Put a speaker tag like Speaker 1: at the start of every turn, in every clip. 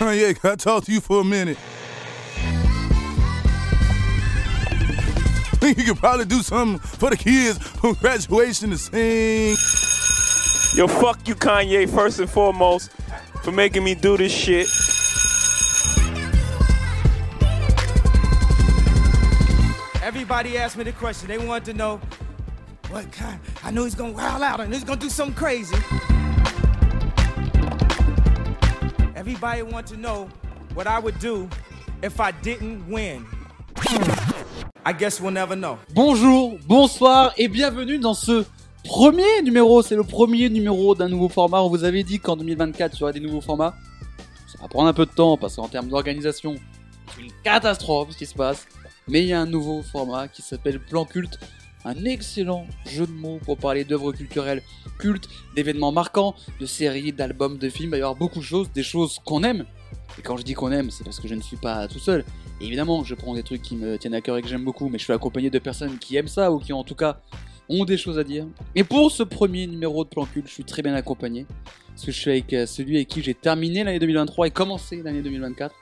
Speaker 1: Kanye, can I talk to you for a minute? Think you could probably do something for the kids from graduation to sing.
Speaker 2: Yo, fuck you, Kanye, first and foremost, for making me do this shit.
Speaker 3: Everybody asked me the question. They wanted to know what kind. I know he's gonna wild out and he's gonna do something crazy. Everybody want to know what I would do if I didn't win. I guess we'll never know.
Speaker 4: Bonjour, bonsoir et bienvenue dans ce premier numéro. C'est le premier numéro d'un nouveau format. On vous avait dit qu'en 2024 il y aurait des nouveaux formats. Ça va prendre un peu de temps parce qu'en termes d'organisation, c'est une catastrophe ce qui se passe. Mais il y a un nouveau format qui s'appelle Plan Culte. Un excellent jeu de mots pour parler d'œuvres culturelles cultes, d'événements marquants, de séries, d'albums, de films. Il va y avoir beaucoup de choses, des choses qu'on aime. Et quand je dis qu'on aime, c'est parce que je ne suis pas tout seul. Évidemment, je prends des trucs qui me tiennent à cœur et que j'aime beaucoup, mais je suis accompagné de personnes qui aiment ça ou qui en tout cas ont des choses à dire. Et pour ce premier numéro de Plan Culte, je suis très bien accompagné. Parce que je suis avec euh, celui avec qui j'ai terminé l'année 2023 et commencé l'année 2024.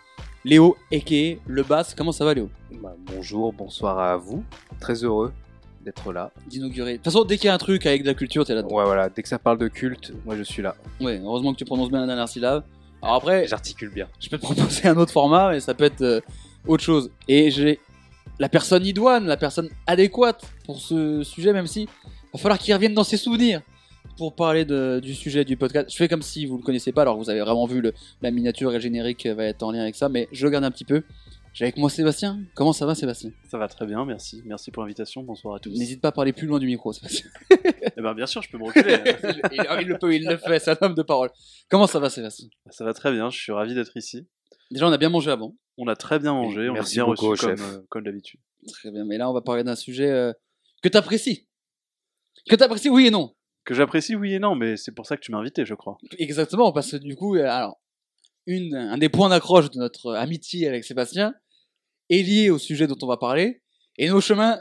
Speaker 4: Léo, a.k.a. Le Bass. Comment ça va Léo?
Speaker 5: Bah, bonjour, bonsoir à vous. Très heureux d'être là.
Speaker 4: D'inaugurer. De toute façon, dès qu'il y a un truc avec de la culture, t'es là
Speaker 5: Ouais, voilà, dès que ça parle de culte, moi je suis là.
Speaker 4: Ouais, heureusement que tu prononces bien la dernière syllabe. Alors après,
Speaker 5: J'articule bien.
Speaker 4: je peux te proposer un autre format, mais ça peut être euh, autre chose. Et j'ai la personne idoine, la personne adéquate pour ce sujet, même si va falloir qu'il revienne dans ses souvenirs pour parler de- du sujet du podcast. Je fais comme si vous le connaissez pas, alors vous avez vraiment vu le- la miniature et le générique va être en lien avec ça, mais je le garde un petit peu. J'ai avec moi Sébastien. Comment ça va Sébastien?
Speaker 6: Ça va très bien, merci. Merci pour l'invitation. Bonsoir à tous.
Speaker 4: N'hésite pas à parler plus loin du micro, Sébastien.
Speaker 6: Eh ben, bien sûr, je peux me reculer.
Speaker 4: il, il le peut, il le fait, c'est un homme de parole. Comment ça va Sébastien?
Speaker 6: Ça va très bien, je suis ravi d'être ici.
Speaker 4: Déjà, on a bien mangé avant.
Speaker 6: On a très bien mangé, on
Speaker 5: Merci
Speaker 6: a bien
Speaker 5: beaucoup
Speaker 6: reçu
Speaker 5: au
Speaker 6: comme,
Speaker 5: chef.
Speaker 6: euh, comme d'habitude.
Speaker 4: Très bien, mais là on va parler d'un sujet euh, que t'apprécies. Que t'apprécies, oui et non.
Speaker 6: Que j'apprécie, oui et non, mais c'est pour ça que tu m'as invité, je crois.
Speaker 4: Exactement, parce que du coup, euh, alors, une, un des points d'accroche de notre amitié avec Sébastien est lié au sujet dont on va parler, et nos chemins,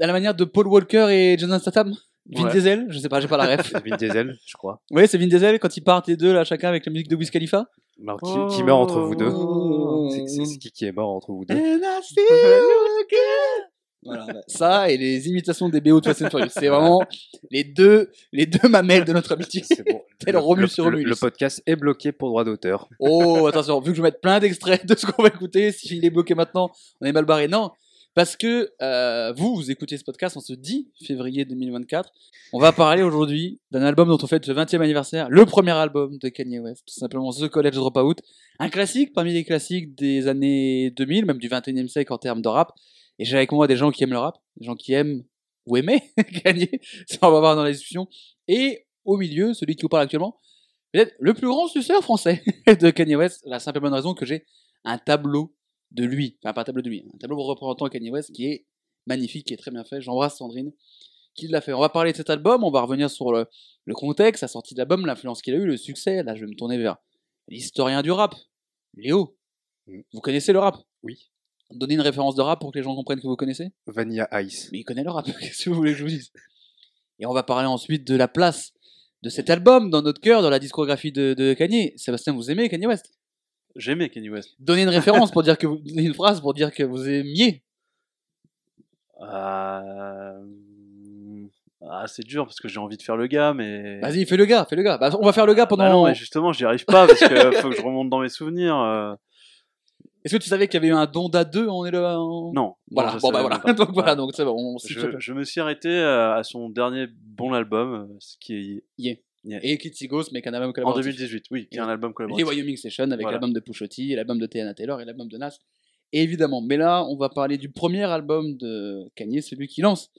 Speaker 4: à la manière de Paul Walker et Jason Statham, Vin
Speaker 6: Ouais.
Speaker 4: Diesel, je sais pas, j'ai pas la ref.
Speaker 5: Vin Diesel, je crois.
Speaker 4: oui, c'est Vin Diesel quand ils partent les deux là, chacun avec la musique de Wiz Khalifa.
Speaker 5: Alors, qui, qui meurt entre vous deux
Speaker 4: Oh.
Speaker 5: C'est- qui qui est mort entre vous deux
Speaker 4: And I see you again. Voilà, bah, ça et les imitations des BO de Fast and Furious, c'est vraiment les deux, les deux mamelles de notre amitié.
Speaker 5: C'est bon.
Speaker 4: Tel Romulus sur
Speaker 5: le,
Speaker 4: Romulus.
Speaker 5: le podcast est bloqué pour droit d'auteur.
Speaker 4: Oh, attention, vu que je vais mettre plein d'extraits de ce qu'on va écouter, s'il est bloqué maintenant, on est mal barré. Non, parce que euh, vous, vous écoutez ce podcast en ce 10 février 2024. On va parler aujourd'hui d'un album dont on fête le 20e anniversaire, le premier album de Kanye West, tout simplement The College Dropout. Un classique parmi les classiques des années 2000, même du 21e siècle en termes de rap. Et j'ai avec moi des gens qui aiment le rap, des gens qui aiment ou aimaient Kanye, ça on va voir dans la discussion. Et au milieu, celui qui vous parle actuellement, peut-être le plus grand suceur français de Kanye West, la simple et bonne raison que j'ai un tableau de lui, enfin pas un tableau de lui, un tableau représentant Kanye West qui est magnifique, qui est très bien fait. J'embrasse Sandrine qui l'a fait. On va parler de cet album, on va revenir sur le, le contexte, la sortie de l'album, l'influence qu'il a eu, le succès. Là, je vais me tourner vers l'historien du rap, Léo.
Speaker 5: Mm.
Speaker 4: Vous connaissez le rap?
Speaker 5: Oui.
Speaker 4: Donnez une référence de rap pour que les gens comprennent que vous connaissez.
Speaker 5: Vanilla Ice.
Speaker 4: Mais il connaît le rap, qu'est-ce que vous voulez que je vous dise? Et on va parler ensuite de la place de cet album dans notre cœur, dans la discographie de, de Kanye. Sébastien, vous aimez Kanye West?
Speaker 6: J'aimais Kenny West.
Speaker 4: Donnez une référence pour dire que vous, donnez une phrase pour dire que vous aimiez.
Speaker 6: Euh... Ah, c'est dur parce que j'ai envie de faire le gars, mais.
Speaker 4: Vas-y, fais le gars, fais le gars. Bah, on va faire le gars pendant.
Speaker 6: Bah non, mais justement, j'y arrive pas parce que faut que je remonte dans mes souvenirs.
Speaker 4: Est-ce que tu savais qu'il y avait eu un Donda 2 On est là. en-
Speaker 6: Non.
Speaker 4: Voilà, bon bah voilà. donc voilà, donc c'est bon. On
Speaker 6: Je, me suis arrêté euh, à son dernier bon album, euh, ce qui est
Speaker 4: Yeah.
Speaker 6: Yeah.
Speaker 4: Et Kitsy Ghost, mais qu'un album
Speaker 6: en
Speaker 4: collaboratif.
Speaker 6: 2018, oui, qui est un album
Speaker 4: Et
Speaker 6: collaboratif.
Speaker 4: Wyoming Session avec
Speaker 6: Voilà.
Speaker 4: l'album de Pusha T, l'album de Tiana Taylor et l'album de Nas. Évidemment. Mais là, on va parler du premier album de Kanye, celui qui lance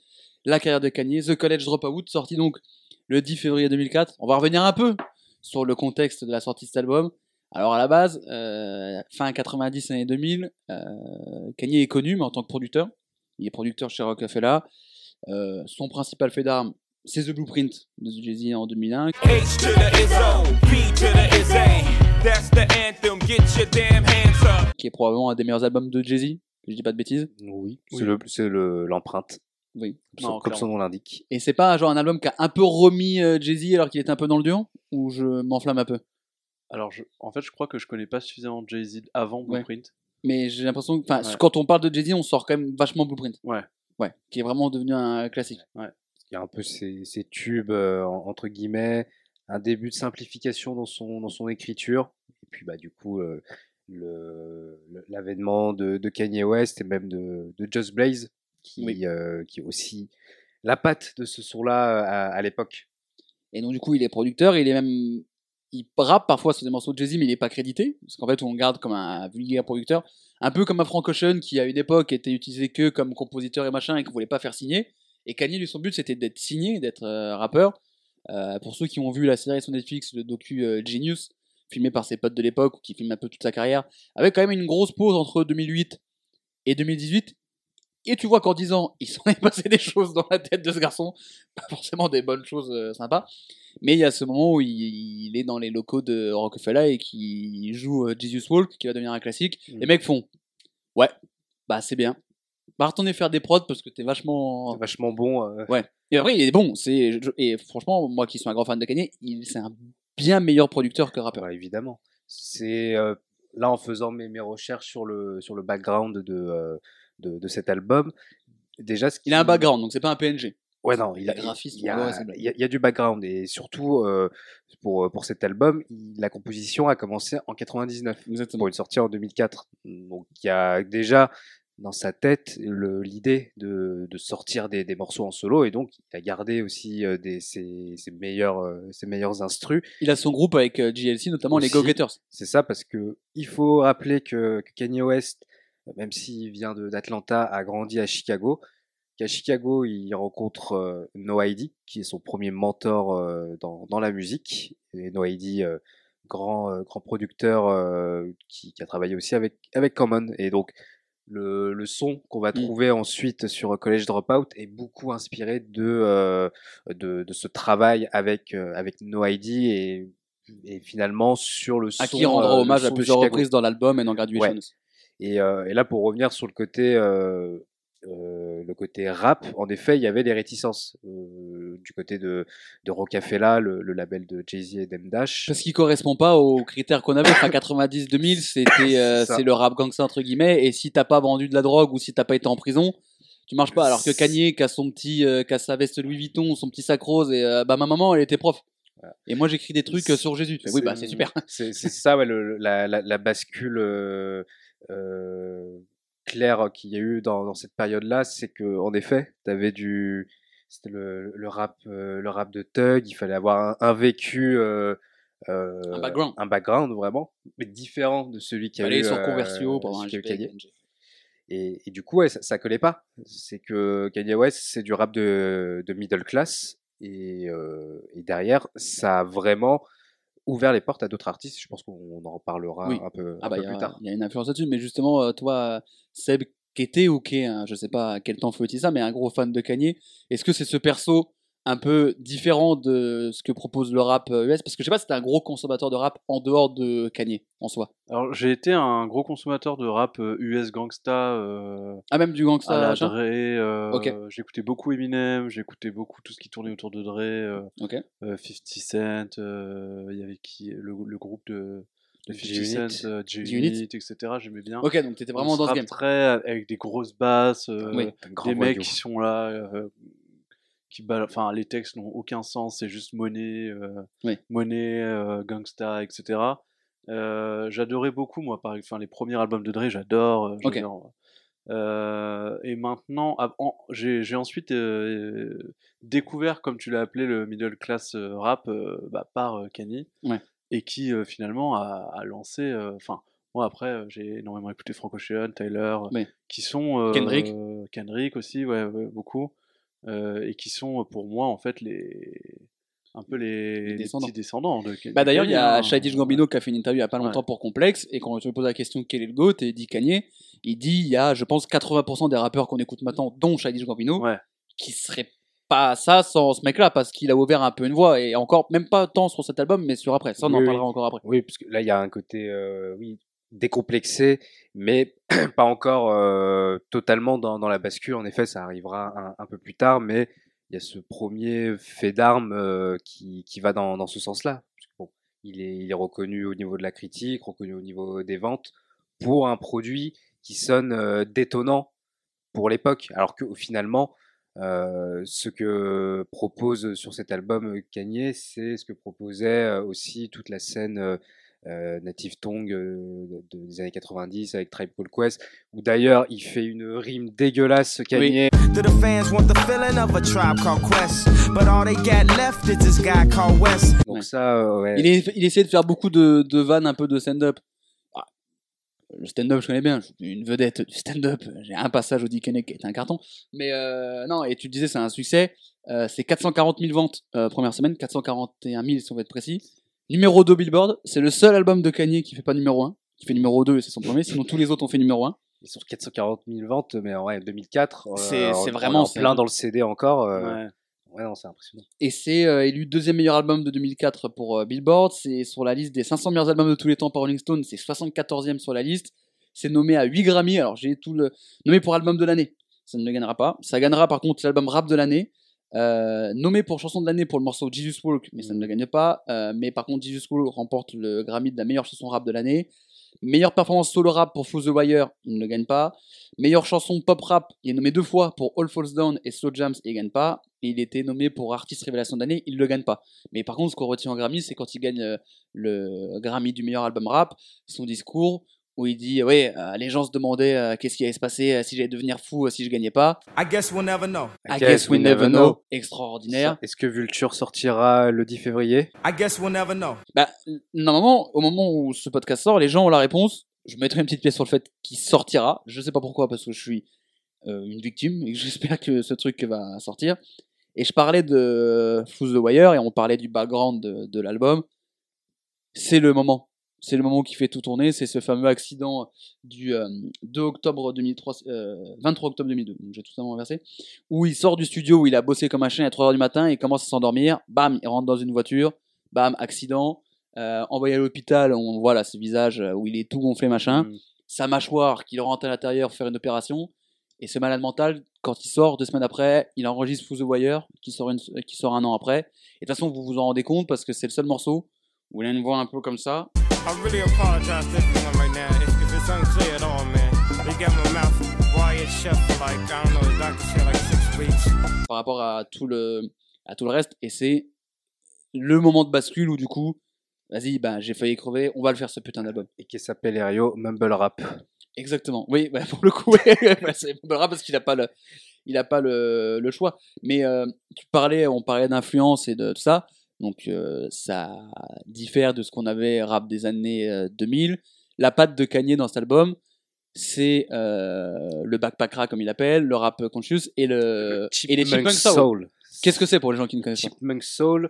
Speaker 4: la carrière de Kanye, The College Dropout, sorti donc le 10 février 2004. On va revenir un peu sur le contexte de la sortie de cet album. Alors à la base, euh, fin 90, années 2000, euh, Kanye est connu, mais en tant que producteur. Il est producteur chez Rockefeller. Euh, son principal fait d'armes, c'est The Blueprint de Jay-Z en 2001.
Speaker 2: H to the Izzo, B to the Izzy. That's the anthem, get your damn hands up.
Speaker 4: qui est probablement un des meilleurs albums de Jay-Z, je dis pas de bêtises.
Speaker 5: Oui.
Speaker 6: Oui.
Speaker 5: C'est le- C'est le- l'empreinte,
Speaker 4: Oui.
Speaker 5: comme, son-
Speaker 6: Non,
Speaker 5: comme son nom l'indique.
Speaker 4: Et c'est pas genre un album qui a un peu remis euh, Jay-Z alors qu'il était un peu dans le dur Ou je m'enflamme un peu?
Speaker 6: Alors, je- en fait, je crois que je connais pas suffisamment Jay-Z avant
Speaker 4: Ouais.
Speaker 6: Blueprint.
Speaker 4: Mais j'ai l'impression que, enfin,
Speaker 6: Ouais.
Speaker 4: quand on parle de Jay-Z, on sort quand même vachement Blueprint.
Speaker 6: Ouais.
Speaker 4: Ouais, qui est vraiment devenu un classique.
Speaker 5: Il y a un peu ces, ces tubes, euh, en- entre guillemets, un début de simplification dans son, dans son écriture. Et puis, bah, du coup, euh, l'avènement de, de Kanye West et même de, de Just Blaze, qui,
Speaker 4: Oui.
Speaker 5: euh, qui est aussi la patte de ce son-là à, à l'époque.
Speaker 4: Et donc, du coup, il est producteur, il est même. Il rappe parfois sur des morceaux de Jay-Z, mais il n'est pas crédité. Parce qu'en fait, on le garde comme un vulgaire producteur. Un peu comme un Frank Ocean qui, à une époque, était utilisé que comme compositeur et machin et qu'on voulait pas faire signer. Et Kanye, lui, son but, c'était d'être signé, d'être euh, rappeur. Euh, pour ceux qui ont vu la série sur Netflix, le docu euh, Genius, filmé par ses potes de l'époque, ou qui filme un peu toute sa carrière, avec quand même une grosse pause entre 2008 et 2018. Et tu vois qu'en 10 ans, il s'en est passé des choses dans la tête de ce garçon. Pas forcément des bonnes choses euh, sympas. Mais il y a ce moment où il, il est dans les locaux de Rockefeller et qui joue euh, Jesus Walk, qui va devenir un classique.
Speaker 5: Mm.
Speaker 4: Les mecs font Ouais, bah c'est bien. Va retourner faire des prods parce que t'es vachement.
Speaker 5: C'est vachement bon. euh,
Speaker 4: Et après, il est bon. C'est et franchement, moi qui suis un grand fan de Kanye, il c'est un bien meilleur producteur que rappeur.
Speaker 5: Ouais, évidemment. C'est euh, là en faisant mes, mes recherches sur le sur le background de de, de cet album. Déjà, ce
Speaker 4: Il a un background, donc c'est pas un PNG.
Speaker 5: Ouais, non, il a, il y, a, il y a- il y a du background et surtout euh, pour pour cet album, il- la composition a commencé en 99
Speaker 4: Exactement.
Speaker 5: pour une sortie en 2004. Donc il y a déjà dans sa tête le- l'idée de, de sortir des, des morceaux en solo et donc il a gardé aussi euh, des, ses, ses meilleurs euh, ses meilleurs instrus
Speaker 4: Il a son groupe avec GLC, notamment les
Speaker 5: Aussi.
Speaker 4: Go-Getters.
Speaker 5: C'est ça parce que il faut rappeler que, que Kanye West, même s'il vient d'Atlanta, a grandi à Chicago. Qu'à Chicago, il rencontre euh, No ID, qui est son premier mentor euh, dans, dans la musique. Et No ID, euh, grand, euh, grand producteur euh, qui, qui a travaillé aussi avec, avec Common. Et donc, le, le son qu'on va
Speaker 4: Mm.
Speaker 5: trouver ensuite sur College Dropout est beaucoup inspiré de, de, de ce travail avec, avec No ID et, et finalement sur le son.
Speaker 4: À qui rendra hommage à plusieurs reprises dans l'album et dans Graduation.
Speaker 5: Ouais. Et, euh, et là, pour revenir sur le côté, euh, euh, le côté rap, en effet, il y avait des réticences euh, du côté de, de Rocafella, le, le label de Jay-Z et Dem Dash.
Speaker 4: Parce qu'il correspond pas aux critères qu'on avait. Enfin, 90-2000, c'était euh,
Speaker 5: C'est
Speaker 4: le rap gangsta entre guillemets. Et si t'as pas vendu de la drogue ou si t'as pas été en prison, tu marches pas. Alors que Kanye, qui a son petit, euh, qui a sa veste Louis Vuitton, son petit sac rose, et euh, bah ma maman, elle était prof.
Speaker 5: Voilà.
Speaker 4: Et moi, j'écris des trucs sur Jésus. Fais, oui, bah c'est super.
Speaker 5: C'est c'est ça, ouais, le- la, la, la bascule euh, euh, claire qu'il y a eu dans, dans cette période-là, c'est que en effet, tu avais du, c'était le, le rap, euh, le rap de thug. Il fallait avoir un, un vécu, euh, euh,
Speaker 4: Un background.
Speaker 5: un background vraiment, mais différent de celui qui a eu
Speaker 4: sur
Speaker 5: euh,
Speaker 4: Conversio pour avoir un
Speaker 5: celui
Speaker 4: GP
Speaker 5: qu'a eu
Speaker 4: avec
Speaker 5: Kanye.
Speaker 4: NG.
Speaker 5: Et, et du coup, ouais, ça, ça collait pas. C'est que Kanye West, c'est du rap de, de middle class. Et, euh, et derrière, ça a vraiment ouvert les portes à d'autres artistes. Je pense qu'on en reparlera
Speaker 4: Oui.
Speaker 5: un peu,
Speaker 4: Ah
Speaker 5: un
Speaker 4: bah,
Speaker 5: peu plus tard.
Speaker 4: il y a une influence là-dessus, mais justement, euh, toi, Seb, qui était ou qui est, un- je sais pas à quel temps faut utiliser ça, mais un gros fan de Kanye, est-ce que c'est ce perso un peu différent de ce que propose le rap euh, US Parce que je sais pas, c'était un gros consommateur de rap en dehors de Kanye, en soi.
Speaker 6: Alors, j'ai été un gros consommateur de rap euh, US gangsta, euh,
Speaker 4: Ah, même du gangsta,
Speaker 6: à la Dre. euh,
Speaker 4: Ok.
Speaker 6: J'écoutais beaucoup Eminem, j'écoutais beaucoup tout ce qui tournait autour de Dre, euh,
Speaker 4: Ok.
Speaker 6: euh, 50 Cent, euh, il y avait qui le, le groupe de, de 50
Speaker 5: G-Unit.
Speaker 6: Cent, euh,
Speaker 4: G-Unit.
Speaker 6: Etc. J'aimais bien.
Speaker 4: Ok, donc t'étais vraiment
Speaker 6: On
Speaker 4: dans ce game.
Speaker 6: très avec des grosses basses, euh,
Speaker 4: Oui.
Speaker 6: Des mecs qui sont là, euh, qui enfin les textes n'ont aucun sens, c'est juste monnaie, euh,
Speaker 4: Oui.
Speaker 6: monnaie, euh, gangsta, etc. Euh, j'adorais beaucoup moi, par enfin les premiers albums de Dre, j'adore. euh, et maintenant, en- j'ai j'ai ensuite découvert, comme tu l'as appelé, le middle class rap bah, par Kanye,
Speaker 4: Ouais.
Speaker 6: et qui finalement a, a lancé. Enfin, moi après, j'ai énormément écouté Frank Ocean, Tyler,
Speaker 4: Oui.
Speaker 6: qui sont
Speaker 4: Kendrick.
Speaker 6: Kendrick aussi, ouais, ouais, beaucoup, euh, et qui sont pour moi en fait les un peu les, les
Speaker 4: descendants.
Speaker 6: petits descendants de
Speaker 4: Bah d'ailleurs, il y a
Speaker 6: Kanye, hein.
Speaker 4: Childish Gambino qui a fait une interview il y a pas
Speaker 6: Ouais.
Speaker 4: longtemps pour Complex, et quand on lui pose la question quel est le GOAT, et il dit Kanye, il dit il y a, je pense, 80% des rappeurs qu'on écoute maintenant, dont Childish Gambino,
Speaker 6: Ouais.
Speaker 4: qui serait pas ça sans ce mec-là, parce qu'il a ouvert un peu une voie, et encore, même pas tant sur cet album, mais sur après. Ça, on en
Speaker 5: oui.
Speaker 4: parlera encore après.
Speaker 5: Oui, parce que là, il y a un côté, euh, oui, décomplexé, mais pas encore euh, totalement dans, dans la bascule. En effet, ça arrivera un, peu plus tard, mais il y a ce premier fait d'armes euh, qui, qui va dans, dans ce sens-là. Il est, il est reconnu au niveau de la critique, reconnu au niveau des ventes pour un produit qui sonne euh, détonnant pour l'époque, alors que finalement, euh, ce que propose sur cet album euh, Kanye, c'est ce que proposait euh, aussi toute la scène euh, Native Tongue euh, de- des années 90 avec Tribe Called Quest, où d'ailleurs il fait une rime dégueulasse Kanye.
Speaker 7: Do the fans want the feeling of a tribe called Quest? But all they got left is this guy called West.
Speaker 5: Donc
Speaker 4: Ouais.
Speaker 5: ça, euh, ouais.
Speaker 4: Il, est, il essaie de faire beaucoup de, de vannes, un peu de stand-up. Ah, le stand-up, je connais bien, je suis une vedette du stand-up. J'ai un passage au Dickeneck qui était un carton. Mais euh, non, et tu disais, c'est un succès. Euh, c'est 440 000 ventes euh, première semaine, 441 000 si on veut être précis. Numéro 2 Billboard, c'est le seul album de Kanye qui fait pas numéro 1, qui fait numéro 2 et c'est son premier, sinon tous les autres ont fait numéro 1.
Speaker 5: Ils sont 440 000 ventes, mais en ouais, 2004, euh,
Speaker 4: C'est- vraiment-
Speaker 5: en plein dans le CD encore. euh,
Speaker 6: Ouais.
Speaker 5: ouais, non, c'est impressionnant.
Speaker 4: Et c'est euh, élu deuxième meilleur album de 2004 pour euh, Billboard. C'est sur la liste des 500 meilleurs albums de tous les temps par Rolling Stone. C'est 74e sur la liste. C'est nommé à 8 Grammy. Alors j'ai tout le nommé pour album de l'année. Ça ne le gagnera pas. Ça gagnera par contre l'album rap de l'année. Euh, nommé pour chanson de l'année pour le morceau Jesus Walk, mais ça ne le gagne pas. Euh, mais par contre, Jesus Walk remporte le Grammy de la meilleure chanson rap de l'année. Meilleure performance solo rap pour Foo the Wire, il ne le gagne pas. Meilleure chanson pop rap, il est nommé deux fois pour All Falls Down et Slow Jams, il gagne pas. Et il était nommé pour artiste révélation d'année, il le gagne pas. Mais par contre, ce qu'on retient en Grammy, c'est quand il gagne euh, le Grammy du meilleur album rap, son discours où il dit ouais, euh, les gens se demandaient euh, qu'est-ce qui allait se passer euh, si j'allais devenir fou euh, si je gagnais pas.
Speaker 3: I guess we'll never know.
Speaker 4: I guess we never know. Extraordinaire.
Speaker 5: Est-ce que Vulture sortira le 10 février?
Speaker 3: I guess we'll never know.
Speaker 4: Bah, normalement, au moment où ce podcast sort, les gens ont la réponse. Je mettrai une petite pièce sur le fait qu'il sortira. Je sais pas pourquoi, parce que je suis euh, une victime et que j'espère que ce truc va sortir. Et je parlais de Fools the Wire et on parlait du background de, de l'album. C'est le moment. C'est le moment qui fait tout tourner. C'est ce fameux accident du euh, 2 octobre 2003, euh, 23 octobre 2002. Donc j'ai tout simplement inversé. Où il sort du studio où il a bossé comme un chien à 3h du matin et il commence à s'endormir. Bam, il rentre dans une voiture. Bam, accident. Euh, envoyé à l'hôpital, on voit là ce visage euh, où il est tout gonflé, machin.
Speaker 5: Mm.
Speaker 4: Sa mâchoire qu'il rentre à l'intérieur pour faire une opération. Et ce malade mental, quand il sort deux semaines après, il enregistre Foo the Wire, qui sort, une, qui sort un an après. Et de toute façon, vous vous en rendez compte parce que c'est le seul morceau où il a une voix un peu comme ça.
Speaker 7: I really apologize to everyone right now if, if it's unclear at all, man. They got my mouth wired shut for like, I don't know, the doctor said like six weeks.
Speaker 4: par rapport à tout le, à tout le reste. Et c'est le moment de bascule où du coup, vas-y, bah, j'ai failli crever, on va le faire ce putain d'album.
Speaker 5: Et qui s'appelle Erio Mumble Rap.
Speaker 4: Exactement. Oui, bah, pour le coup, bah, c'est Mumble Rap parce qu'il n'a pas le, il a pas le, le choix. Mais euh, tu parlais, on parlait d'influence et de tout ça. Donc euh, ça diffère de ce qu'on avait rap des années euh, 2000. La patte de Kanye dans cet album, c'est euh, le backpack rap comme il appelle, le rap conscious et le et les Chipmunk Soul. Qu'est-ce que c'est pour les gens qui ne connaissent pas?
Speaker 5: Chipmunk Soul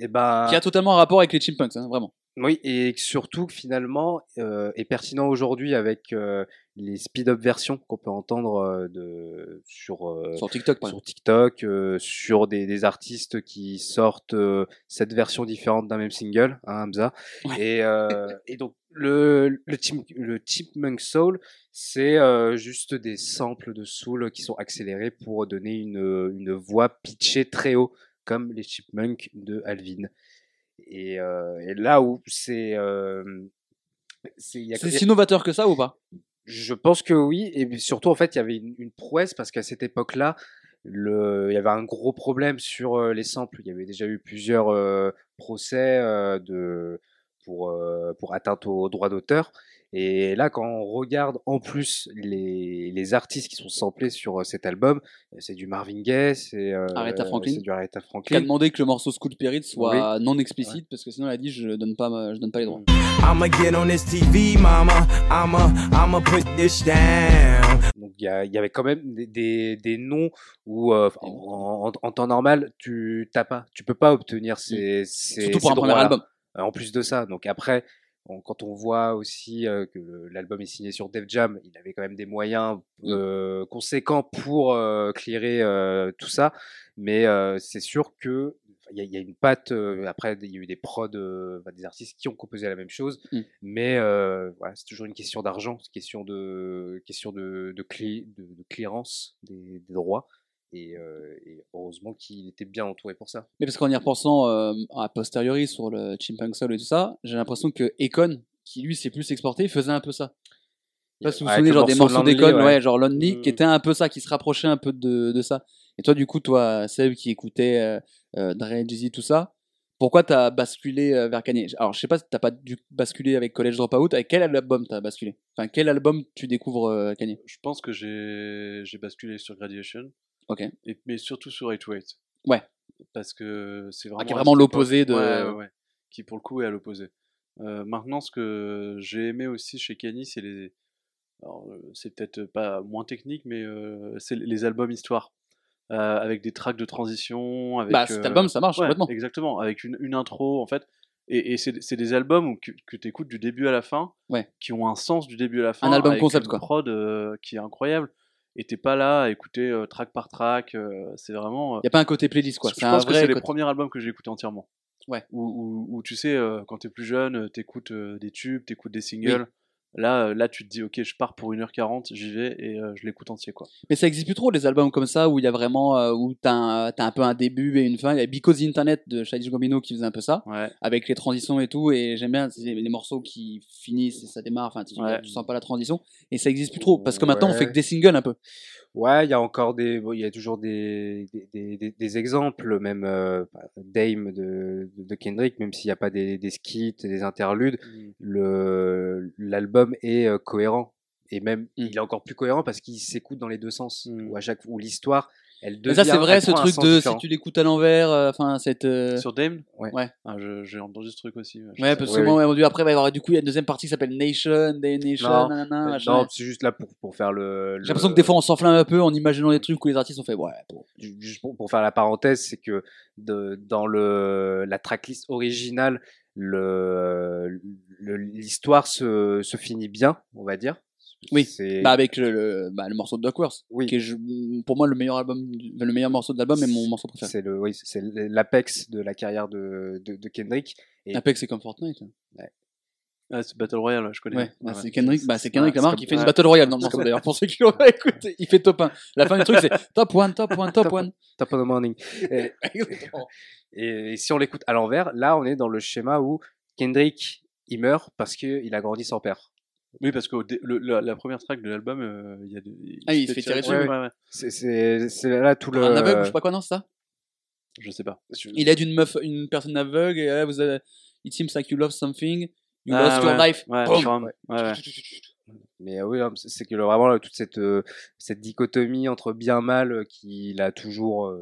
Speaker 5: et ben,
Speaker 4: Qui a totalement un rapport avec les Chipmunks, hein, vraiment.
Speaker 5: Oui, et surtout finalement euh, est pertinent aujourd'hui avec euh, les speed-up versions qu'on peut entendre euh, de, sur, euh,
Speaker 4: Sur TikTok,
Speaker 5: sur TikTok, euh, sur des, des artistes qui sortent euh, cette version différente d'un même single, hein, Hamza.
Speaker 4: Ouais.
Speaker 5: Et, euh, et donc le, le, le Chipmunk Soul, c'est euh, juste des samples de soul qui sont accélérés pour donner une, une voix pitchée très haut, comme les Chipmunks de Alvin. Et, euh, et là où c'est... euh, c'est-
Speaker 4: si novateur que ça ou pas?
Speaker 5: Je pense que oui, et surtout en fait il y avait une, une prouesse parce qu'à cette époque-là, le, il y avait un gros problème sur euh, les samples. Il y avait déjà eu plusieurs euh, procès euh, de, pour, euh, pour atteinte aux droits d'auteur. Et là, quand on regarde en plus les, les artistes qui sont samplés sur euh, cet album, euh, c'est du Marvin Gaye, c'est euh,
Speaker 4: Aretha Franklin.
Speaker 5: du Aretha
Speaker 4: Qui a
Speaker 5: Franklin.
Speaker 4: demandé que le morceau Scoot Perry soit non explicite parce que sinon elle a dit je donne pas, je donne pas les droits.
Speaker 7: I'ma get on this TV, mama. I'ma, I'ma put this down.
Speaker 5: Donc il y, avait quand même des, des, des noms où euh, en, en- en temps normal tu t'as pas, tu peux pas obtenir ces, ces
Speaker 4: Surtout pour
Speaker 5: ces
Speaker 4: un premier album.
Speaker 5: Euh, En plus de ça, donc après, on- quand on voit aussi euh, que l'album est signé sur Def Jam, il avait quand même des moyens euh, conséquents pour euh, clearer tout ça. Mais c'est sûr que il y, a- il y a une patte. après, il y a eu des prods, des artistes qui ont composé la même chose.
Speaker 4: Mm.
Speaker 5: Mais voilà, c'est toujours une question d'argent, c'est une question de question de de, cli- de, de clearance des, des droits. Et, euh, et heureusement qu'il était bien entouré pour ça.
Speaker 4: Mais parce qu'en y repensant euh, a posteriori sur le Chipmunk Soul et tout ça, j'ai l'impression que Econ, qui lui s'est plus exporté, faisait un peu ça. Je sais pas si vous souvenez, genre des
Speaker 5: morceau
Speaker 4: morceaux d'Econ, ouais.
Speaker 5: ouais.
Speaker 4: genre Lonely, qui
Speaker 6: Mm.
Speaker 4: était un peu ça, qui se rapprochait un peu de, de ça. Et toi, du coup, toi, Seb, qui écoutait euh, euh, Dre, Jay-Z, tout ça, pourquoi t'as basculé euh, vers Kanye? Alors, je sais pas si t'as pas dû basculer avec College Dropout, avec quel album t'as basculé? Enfin, quel album tu découvres euh, Kanye?
Speaker 6: Je pense que j'ai j'ai basculé sur Graduation,
Speaker 4: Ok.
Speaker 6: et, mais surtout sur 808.
Speaker 4: Ouais.
Speaker 6: Parce que c'est vraiment.
Speaker 4: qui est
Speaker 6: à
Speaker 4: vraiment l'opposé de-
Speaker 6: Ouais, ouais. Qui pour le coup est à l'opposé. Euh, maintenant, ce que j'ai aimé aussi chez Kenny, c'est les. alors, euh, c'est peut-être pas moins technique, mais euh, c'est les albums histoire. Euh, avec des tracks de transition. Avec,
Speaker 4: Bah, cet album, ça marche
Speaker 6: ouais,
Speaker 4: complètement.
Speaker 6: Exactement, avec une, une intro en fait. Et, et c'est c'est des albums où, que, que tu écoutes du début à la fin,
Speaker 4: Ouais.
Speaker 6: qui ont un sens du début à la fin.
Speaker 4: Un album
Speaker 6: avec
Speaker 4: concept,
Speaker 6: une
Speaker 4: quoi.
Speaker 6: prod qui est incroyable. Et t'es pas là à écouter euh, track par track. euh, c'est vraiment. euh,
Speaker 4: Y a pas un côté playlist, quoi.
Speaker 6: je
Speaker 4: C'est un
Speaker 6: pense que
Speaker 4: vrai
Speaker 6: c'est les
Speaker 4: côté-
Speaker 6: premiers albums que j'ai écoutés entièrement.
Speaker 4: Ouais.
Speaker 6: Où, où, où tu sais, euh, quand t'es plus jeune, euh, t'écoutes des tubes, t'écoutes des singles. Là, euh, là, tu te dis, ok, je pars pour 1h40, j'y vais et euh, je l'écoute entier, quoi.
Speaker 4: Mais ça existe plus trop, les albums comme ça, où il y a vraiment, euh, où t'as un, t'as un peu un début et une fin. Il y a Because the Internet de Childish Gambino qui faisait un peu ça,
Speaker 6: Ouais.
Speaker 4: avec les transitions et tout, et j'aime bien les, les morceaux qui finissent et ça démarre, enfin, tu,
Speaker 6: Ouais.
Speaker 4: tu sens pas la transition, et ça existe plus trop, parce que maintenant on fait que des singles un peu.
Speaker 5: Ouais, il y a encore des, bon, il y a toujours des, des, des, des- exemples, même euh, bah, Dame de, de Kendrick, même s'il n'y a pas des, des skits, des interludes, le l'album est euh, cohérent et même
Speaker 4: Mm.
Speaker 5: il est encore plus cohérent parce qu'il s'écoute dans les deux sens.
Speaker 6: Mm.
Speaker 5: Où à chaque où l'histoire, elle devient.
Speaker 4: Mais ça c'est vrai, ce truc de
Speaker 5: différent.
Speaker 4: si tu l'écoutes à l'envers, euh, enfin, cette. euh,
Speaker 6: Sur Dame?
Speaker 5: Ouais.
Speaker 4: Ouais.
Speaker 6: Ah, je- j'ai entendu ce truc aussi.
Speaker 4: Ouais,
Speaker 6: sais
Speaker 4: parce que
Speaker 5: Ouais,
Speaker 4: moi, ouais, après, il va y avoir, du coup, il y a une deuxième partie qui s'appelle Nation, Day Nation,
Speaker 5: Non,
Speaker 4: nanana,
Speaker 5: Euh, non, c'est juste là pour, pour faire le.
Speaker 4: J'ai l'impression que des fois on s'enflamme un peu en imaginant des trucs où les artistes ont fait, ouais.
Speaker 5: Ju- juste pour, pour faire la parenthèse, c'est que de, dans le, la tracklist originale, le, le- l'histoire se, se finit bien, on va dire.
Speaker 4: Oui.
Speaker 5: C'est-
Speaker 4: Bah, avec le, le, bah, le morceau de Duckworth,
Speaker 5: Oui.
Speaker 4: qui est pour moi le meilleur album, le meilleur morceau de l'album et mon morceau préféré.
Speaker 5: c'est le, oui, c'est l'apex de la carrière de, de, de Kendrick. Et
Speaker 4: Apex c'est comme Fortnite. hein.
Speaker 6: Ah, c'est Battle Royale, je connais.
Speaker 4: Ouais, bah, c'est Kendrick, bah, c'est Kendrick
Speaker 5: ouais,
Speaker 4: Lamar qui fait une
Speaker 5: ouais.
Speaker 4: Battle Royale dans le morceau d'ailleurs. Pour ceux qui l'ont pas écouté, il fait top 1. La fin du truc c'est top 1, top 1, top 1.
Speaker 5: Top of the morning. Et, et- et si on l'écoute à l'envers, là, on est dans le schéma où Kendrick, il meurt parce qu'il a grandi sans père.
Speaker 6: Oui, parce que la, la première track de l'album, euh, il y a des.
Speaker 4: Ah, il se fait tirer
Speaker 6: dessus. Ouais, ouais.
Speaker 5: C'est- là tout le.
Speaker 4: Un aveugle ou je sais pas quoi, non, c'est ça?
Speaker 6: Je sais pas.
Speaker 4: Il aide une meuf, une personne aveugle et euh, vous avez, it seems like you love something, you
Speaker 6: Ah,
Speaker 4: lost your
Speaker 6: ouais.
Speaker 4: life.
Speaker 6: Ouais,
Speaker 4: Boom.
Speaker 6: From- ouais, ouais.
Speaker 5: Mais euh, oui, c'est que vraiment là, toute cette, euh, cette dichotomie entre bien mal qu'il a toujours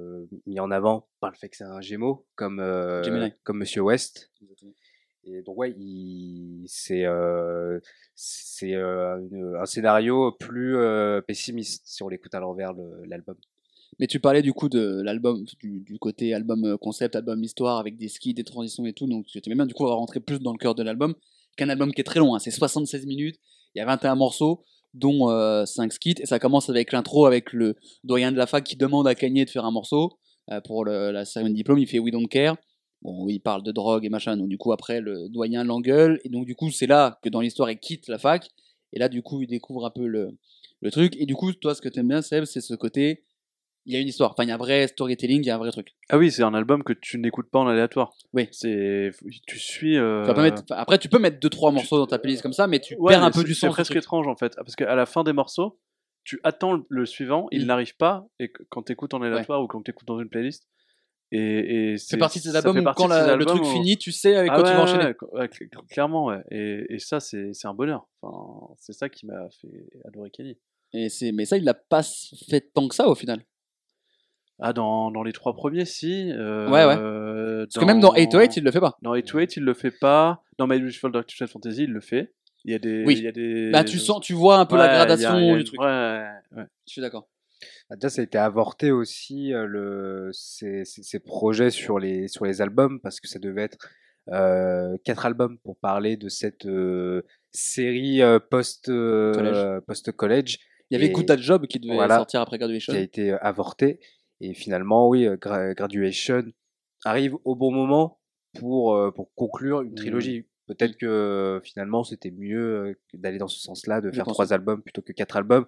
Speaker 5: mis en avant par le fait que c'est un Gémeaux, comme, euh, comme Monsieur West. Et donc, ouais, c'est euh, euh, un scénario plus euh, pessimiste si on l'écoute à l'envers le- l'album.
Speaker 4: Mais tu parlais du coup de l'album, du, du côté album euh, concept, album histoire avec des skis, des transitions et tout. Donc tu bien du coup va rentrer plus dans le cœur de l'album qu'un album qui est très long. hein. C'est 76 minutes, il y a 21 morceaux, dont euh, 5 skits. Et ça commence avec l'intro avec le doyen de la fac qui demande à Kanye de faire un morceau euh, pour la cérémonie de diplôme. Il fait We Don't Care. Bon, il parle de drogue et machin. Donc du coup après le doyen l'engueule. Et donc du coup c'est là que dans l'histoire il quitte la fac. Et là du coup il découvre un peu le, le truc. Et du coup toi ce que t'aimes bien Seb c'est ce côté il y a une histoire. Enfin, il y a un vrai storytelling, il y a un vrai truc.
Speaker 6: Ah oui, c'est un album que tu n'écoutes pas en aléatoire.
Speaker 4: Oui.
Speaker 6: C'est, tu suis. euh,
Speaker 4: Tu vas pas mettre- enfin, Après, tu peux mettre deux trois morceaux dans ta playlist comme ça, mais tu
Speaker 6: Ouais,
Speaker 4: perds un
Speaker 6: mais
Speaker 4: peu
Speaker 6: c'est-
Speaker 4: du
Speaker 6: C'est
Speaker 4: sens.
Speaker 6: presque
Speaker 4: du truc.
Speaker 6: étrange en fait, parce qu'à la fin des morceaux, tu attends le, le suivant, il
Speaker 4: Mm.
Speaker 6: n'arrive pas, et que- quand tu écoutes en aléatoire ou quand tu écoutes dans une playlist, et, et
Speaker 4: C'est partie de ces albums où quand le truc
Speaker 6: où-
Speaker 4: finit, tu sais avec
Speaker 6: Ah
Speaker 4: quoi tu vas enchaîner.
Speaker 6: ouais, ouais, cl- clairement, ouais. Et, et ça, c'est c'est un bonheur. Enfin, c'est ça qui m'a fait adorer Kenny.
Speaker 4: Et c'est, mais ça, il l'a pas fait tant que ça au final.
Speaker 6: Ah, dans, dans les trois premiers, si. euh,
Speaker 4: Ouais, ouais.
Speaker 6: euh,
Speaker 4: Parce que même dans 808, il le fait pas.
Speaker 6: Dans 808, il le fait pas. Dans My Beautiful Dark Twisted Fantasy, il le fait. Il y a des.
Speaker 4: Oui.
Speaker 6: Il y a des...
Speaker 4: Bah, tu sens, tu vois un peu
Speaker 6: Ouais,
Speaker 4: la
Speaker 6: a-
Speaker 4: gradation
Speaker 6: a
Speaker 4: du truc.
Speaker 6: Ouais, ouais.
Speaker 4: Je suis d'accord.
Speaker 5: Ah, Déjà, ça a été avorté aussi euh, le, ces, ces- ces projets sur les, sur les albums parce que ça devait être euh, quatre albums pour parler de cette euh, série euh, post, euh,
Speaker 4: Collège. Il y avait Good Job qui devait
Speaker 5: Voilà.
Speaker 4: sortir après Graduation.
Speaker 5: qui a été avorté. Et finalement, oui, Gra- Graduation arrive au bon moment pour, pour conclure une trilogie. Peut-être que finalement, c'était mieux d'aller dans ce sens-là, de
Speaker 4: Je
Speaker 5: faire trois albums plutôt que quatre albums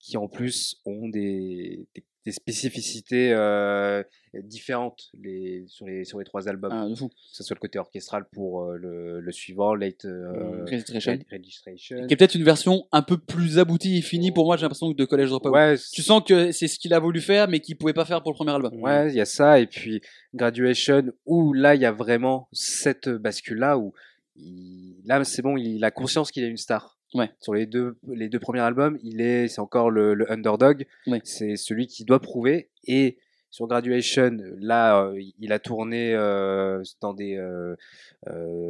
Speaker 5: qui en plus ont des, des, des spécificités euh, différentes les, sur, les, sur les trois albums.
Speaker 4: Ah, de fou.
Speaker 5: Que ce soit le côté orchestral pour euh, le, le suivant, Late euh,
Speaker 4: Registration.
Speaker 5: Re- Registration.
Speaker 4: Qui est peut-être une version un peu plus aboutie et finie pour moi, j'ai l'impression que de College Dropout.
Speaker 5: Ouais,
Speaker 4: Tu sens que c'est ce qu'il a voulu faire, mais qu'il pouvait pas faire pour le premier album.
Speaker 5: Ouais, il y a ça. Et puis Graduation, où là, il y a vraiment cette bascule-là, où il- là, c'est bon, il a conscience qu'il est une star.
Speaker 4: Ouais.
Speaker 5: Sur les deux, les deux premiers albums, il est, c'est encore le, le underdog.
Speaker 4: Ouais.
Speaker 5: C'est celui qui doit prouver. Et sur Graduation, là, euh, il a tourné euh, dans des euh,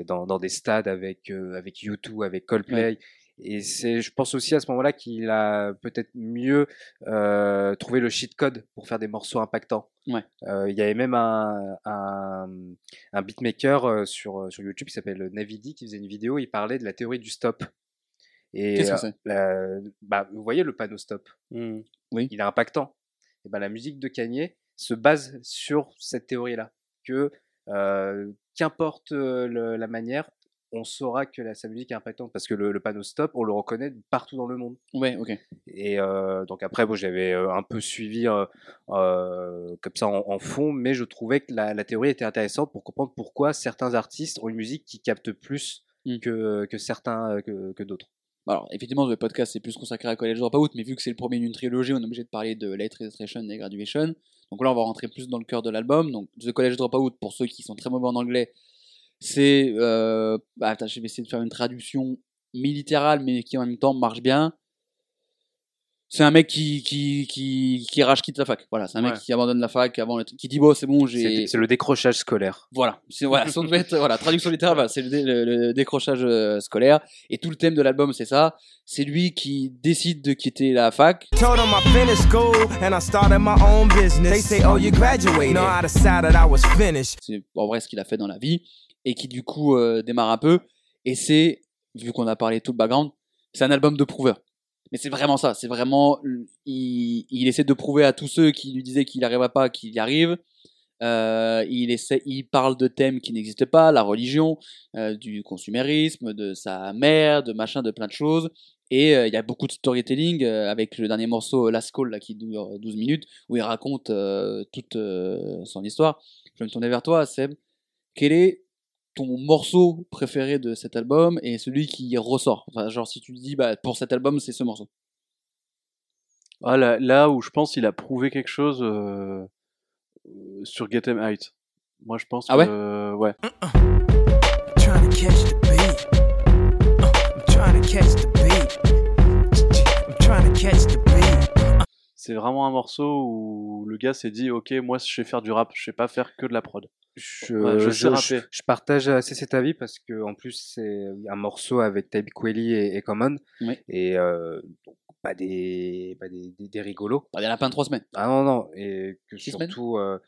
Speaker 5: dans, dans des stades avec avec U2, avec Coldplay. Et c'est, je pense aussi à ce moment-là qu'il a peut-être mieux trouvé le cheat code pour faire des morceaux impactants.
Speaker 4: Ouais.
Speaker 5: Il y avait même un, un, un beatmaker sur, sur YouTube qui s'appelle Navidi qui faisait une vidéo. Il parlait de la théorie du stop. Et
Speaker 4: Qu'est-ce que
Speaker 5: euh,
Speaker 4: c'est?
Speaker 5: la- bah, vous voyez le panneau stop,
Speaker 6: Hmm.
Speaker 5: il est impactant. Et ben la musique de Kanye se base sur cette théorie-là, que euh, qu'importe euh, le- la manière, on saura que la, sa musique est impactante parce que le, le panneau stop, on le reconnaît partout dans le monde.
Speaker 4: Ouais, ok.
Speaker 5: Et euh, donc après, bon, j'avais un peu suivi euh, euh, comme ça en, en fond, mais je trouvais que la, la théorie était intéressante pour comprendre pourquoi certains artistes ont une musique qui capte plus
Speaker 4: Mm.
Speaker 5: que, que certains que, que d'autres.
Speaker 4: Alors, effectivement, le podcast c'est plus consacré à College Dropout, mais vu que c'est le premier d'une trilogie, on est obligé de parler de Late Registration et Graduation. Donc là, on va rentrer plus dans le cœur de l'album. Donc, The College Dropout, pour ceux qui sont très mauvais en anglais, c'est. Euh... Bah, attends, je vais essayer de faire une traduction mi-littérale, mais qui en même temps marche bien. C'est un mec qui, qui, qui, qui rage quitte la fac. Voilà, c'est un mec qui abandonne la fac, avant, le- qui dit bon, c'est bon, j'ai.
Speaker 5: c'est le décrochage scolaire.
Speaker 4: Voilà, c'est voilà, ça devait être voilà, traduction littérale, voilà, c'est le, dé- le- le décrochage euh, scolaire et tout le thème de l'album c'est ça, c'est lui qui décide de quitter la fac.
Speaker 3: Told them I finished school and I started my own business. They say, Oh, you graduated. No, I decided I was finished.
Speaker 4: C'est en vrai ce qu'il a fait dans la vie et qui du coup euh, démarre un peu et c'est vu qu'on a parlé tout le background, c'est un album de prouveur. Mais c'est vraiment ça, c'est vraiment il, il essaie de prouver à tous ceux qui lui disaient qu'il n'arriverait pas qu'il y arrive. Euh, il essaie, il parle de thèmes qui n'existent pas, la religion, euh, du consumérisme, de sa mère, de machin, de plein de choses. Et euh, il y a beaucoup de storytelling avec le dernier morceau Last Call là, qui dure 12 minutes où il raconte toute son histoire. Je vais me tourner vers toi, Seb. Quel est ton morceau préféré de cet album et celui qui ressort Enfin, genre si tu te dis bah, pour cet album c'est ce morceau.
Speaker 6: Ah, là, là où je pense qu'il a prouvé quelque chose euh, euh, sur Get 'em Height. Moi, je pense
Speaker 4: Ah ouais?
Speaker 6: que euh, ouais.
Speaker 3: trying to catch the beat. Uh,
Speaker 6: C'est vraiment un morceau où le gars s'est dit Ok, moi je vais faire du rap, je vais pas faire que de la prod.
Speaker 5: Je,
Speaker 6: Ouais, je sais
Speaker 5: je,
Speaker 6: rapper.
Speaker 5: je- je partage assez cet avis parce que en plus c'est un morceau avec Type Quelly et, et Common
Speaker 4: Oui.
Speaker 5: et euh, pas des pas des, des, des rigolos.
Speaker 4: En a plein de 3 semaines.
Speaker 5: Ah non non et que
Speaker 4: Six
Speaker 5: surtout euh,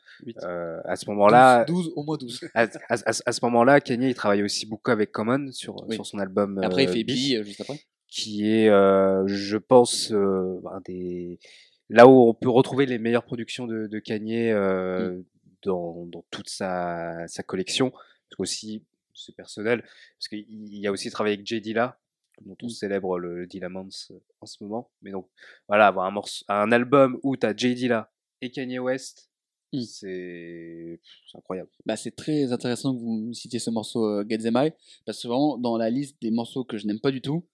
Speaker 5: euh, à ce moment-là
Speaker 4: 12, au moins 12.
Speaker 5: à, à- à- à ce moment-là Kanye il travaille aussi beaucoup avec Common sur
Speaker 4: Oui.
Speaker 5: sur son album
Speaker 4: après il fait euh, juste après.
Speaker 5: qui est euh, je pense euh, un des là où on peut retrouver les meilleures productions de, de Kanye euh, dans, dans toute sa, sa collection. Parce qu'aussi, c'est personnel, parce qu'il il a aussi travaillé avec Jay Dilla, dont on
Speaker 4: Mm.
Speaker 5: célèbre le, le Dillamance euh, en ce moment. Mais donc, voilà, avoir un, morceau, un album où tu as Jay Dilla et Kanye West,
Speaker 4: Mm.
Speaker 5: c'est c'est incroyable.
Speaker 4: Bah, c'est très intéressant que vous citiez ce morceau euh, Get Them High, parce que vraiment, dans la liste des morceaux que je n'aime pas du tout,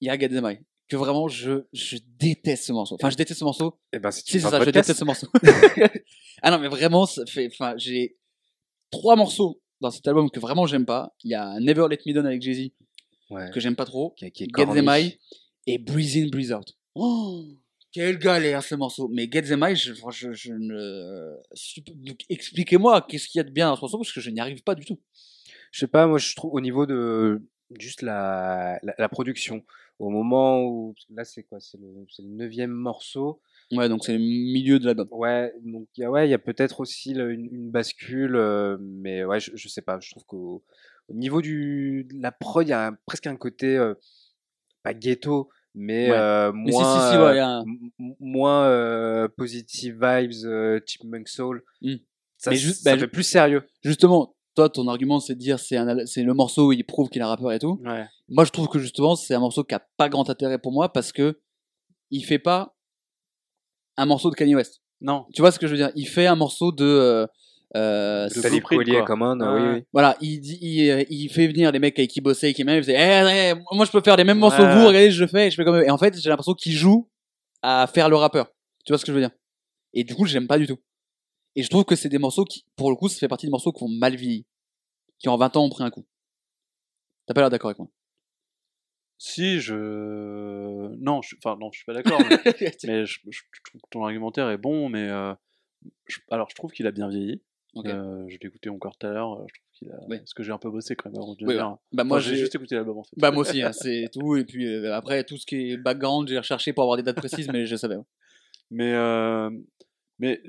Speaker 4: il y a Get Them High. Que vraiment, je, je déteste ce morceau. Enfin, je déteste ce morceau.
Speaker 5: Et ben, c'est
Speaker 4: Si, c'est ça, je déteste ce morceau. ah non, mais vraiment, ça fait, enfin, j'ai trois morceaux dans cet album que vraiment j'aime pas. Il y a Never Let Me Down avec Jay-Z,
Speaker 5: Ouais.
Speaker 4: que j'aime pas trop.
Speaker 5: Qui, qui est
Speaker 4: Get Them. High et Breathe In, Breathe Out. Oh, quelle galère ce morceau. Mais Get Them High, je, je, je ne. Expliquez-moi qu'est-ce qu'il y a de bien dans ce morceau parce que je n'y arrive pas du tout.
Speaker 5: Je sais pas, moi je trouve au niveau de juste la, la, la production, au moment où là c'est quoi, c'est le, c'est le neuvième morceau.
Speaker 4: Ouais, donc c'est le milieu de l'album.
Speaker 5: Ouais, donc il y a ouais, il y a peut-être aussi une, une bascule, euh, mais ouais, je, je sais pas, je trouve qu'au au niveau du de la prod, il y a un- presque un côté euh, pas ghetto, mais
Speaker 4: Ouais.
Speaker 5: euh,
Speaker 4: Mais
Speaker 5: moins
Speaker 4: si, si, ouais, il y
Speaker 5: euh,
Speaker 4: un-
Speaker 5: moins positive vibes, euh, Chipmunk Soul.
Speaker 4: Mm.
Speaker 5: Ça,
Speaker 4: Mais juste-
Speaker 5: ça
Speaker 4: bah,
Speaker 5: fait plus sérieux.
Speaker 4: Justement, toi, ton argument, c'est de dire c'est un, c'est le morceau où il prouve qu'il est un rappeur et tout.
Speaker 6: Ouais.
Speaker 4: Moi, je trouve que justement, c'est un morceau qui a pas grand intérêt pour moi parce que il fait pas un morceau de Kanye West.
Speaker 6: Non.
Speaker 4: Tu vois ce que je veux dire? Il fait un morceau de. euh, euh,
Speaker 6: De
Speaker 5: Talib Kweli. Common,
Speaker 6: Ouais.
Speaker 5: oui, oui.
Speaker 4: Voilà, il, dit, il, euh, il fait venir les mecs avec qui bossait et qui m'aiment, il faisait eh, eh, moi je peux faire les mêmes morceaux que
Speaker 6: Ouais.
Speaker 4: vous, regardez, je fais, je fais comme eux. Et en fait, j'ai l'impression qu'il joue à faire le rappeur. Tu vois ce que je veux dire? Et du coup, j'aime pas du tout. Et je trouve que c'est des morceaux qui, pour le coup, ça fait partie des morceaux qui ont mal vieilli, qui en 20 ans ont pris un coup. T'as pas l'air d'accord avec moi
Speaker 6: Si, je. Non, je... enfin, non, je suis pas d'accord. mais... mais je, trouve que ton argumentaire est bon, mais. euh, je- Alors, je trouve qu'il a bien vieilli.
Speaker 4: Ok.
Speaker 6: Euh, je l'ai écouté encore tout à l'heure. euh, Je trouve qu'il a.
Speaker 4: Oui.
Speaker 6: Parce que j'ai un peu bossé quand même avant de
Speaker 4: Oui,
Speaker 6: venir.
Speaker 4: ouais. Bah, moi,
Speaker 6: Enfin, j'ai
Speaker 4: j'ai
Speaker 6: juste écouté l'album en fait.
Speaker 4: Bah moi aussi, hein, c'est tout. Et puis euh, après, tout ce qui est background, j'ai recherché pour avoir des dates précises, mais je savais. ouais.
Speaker 6: Mais, mais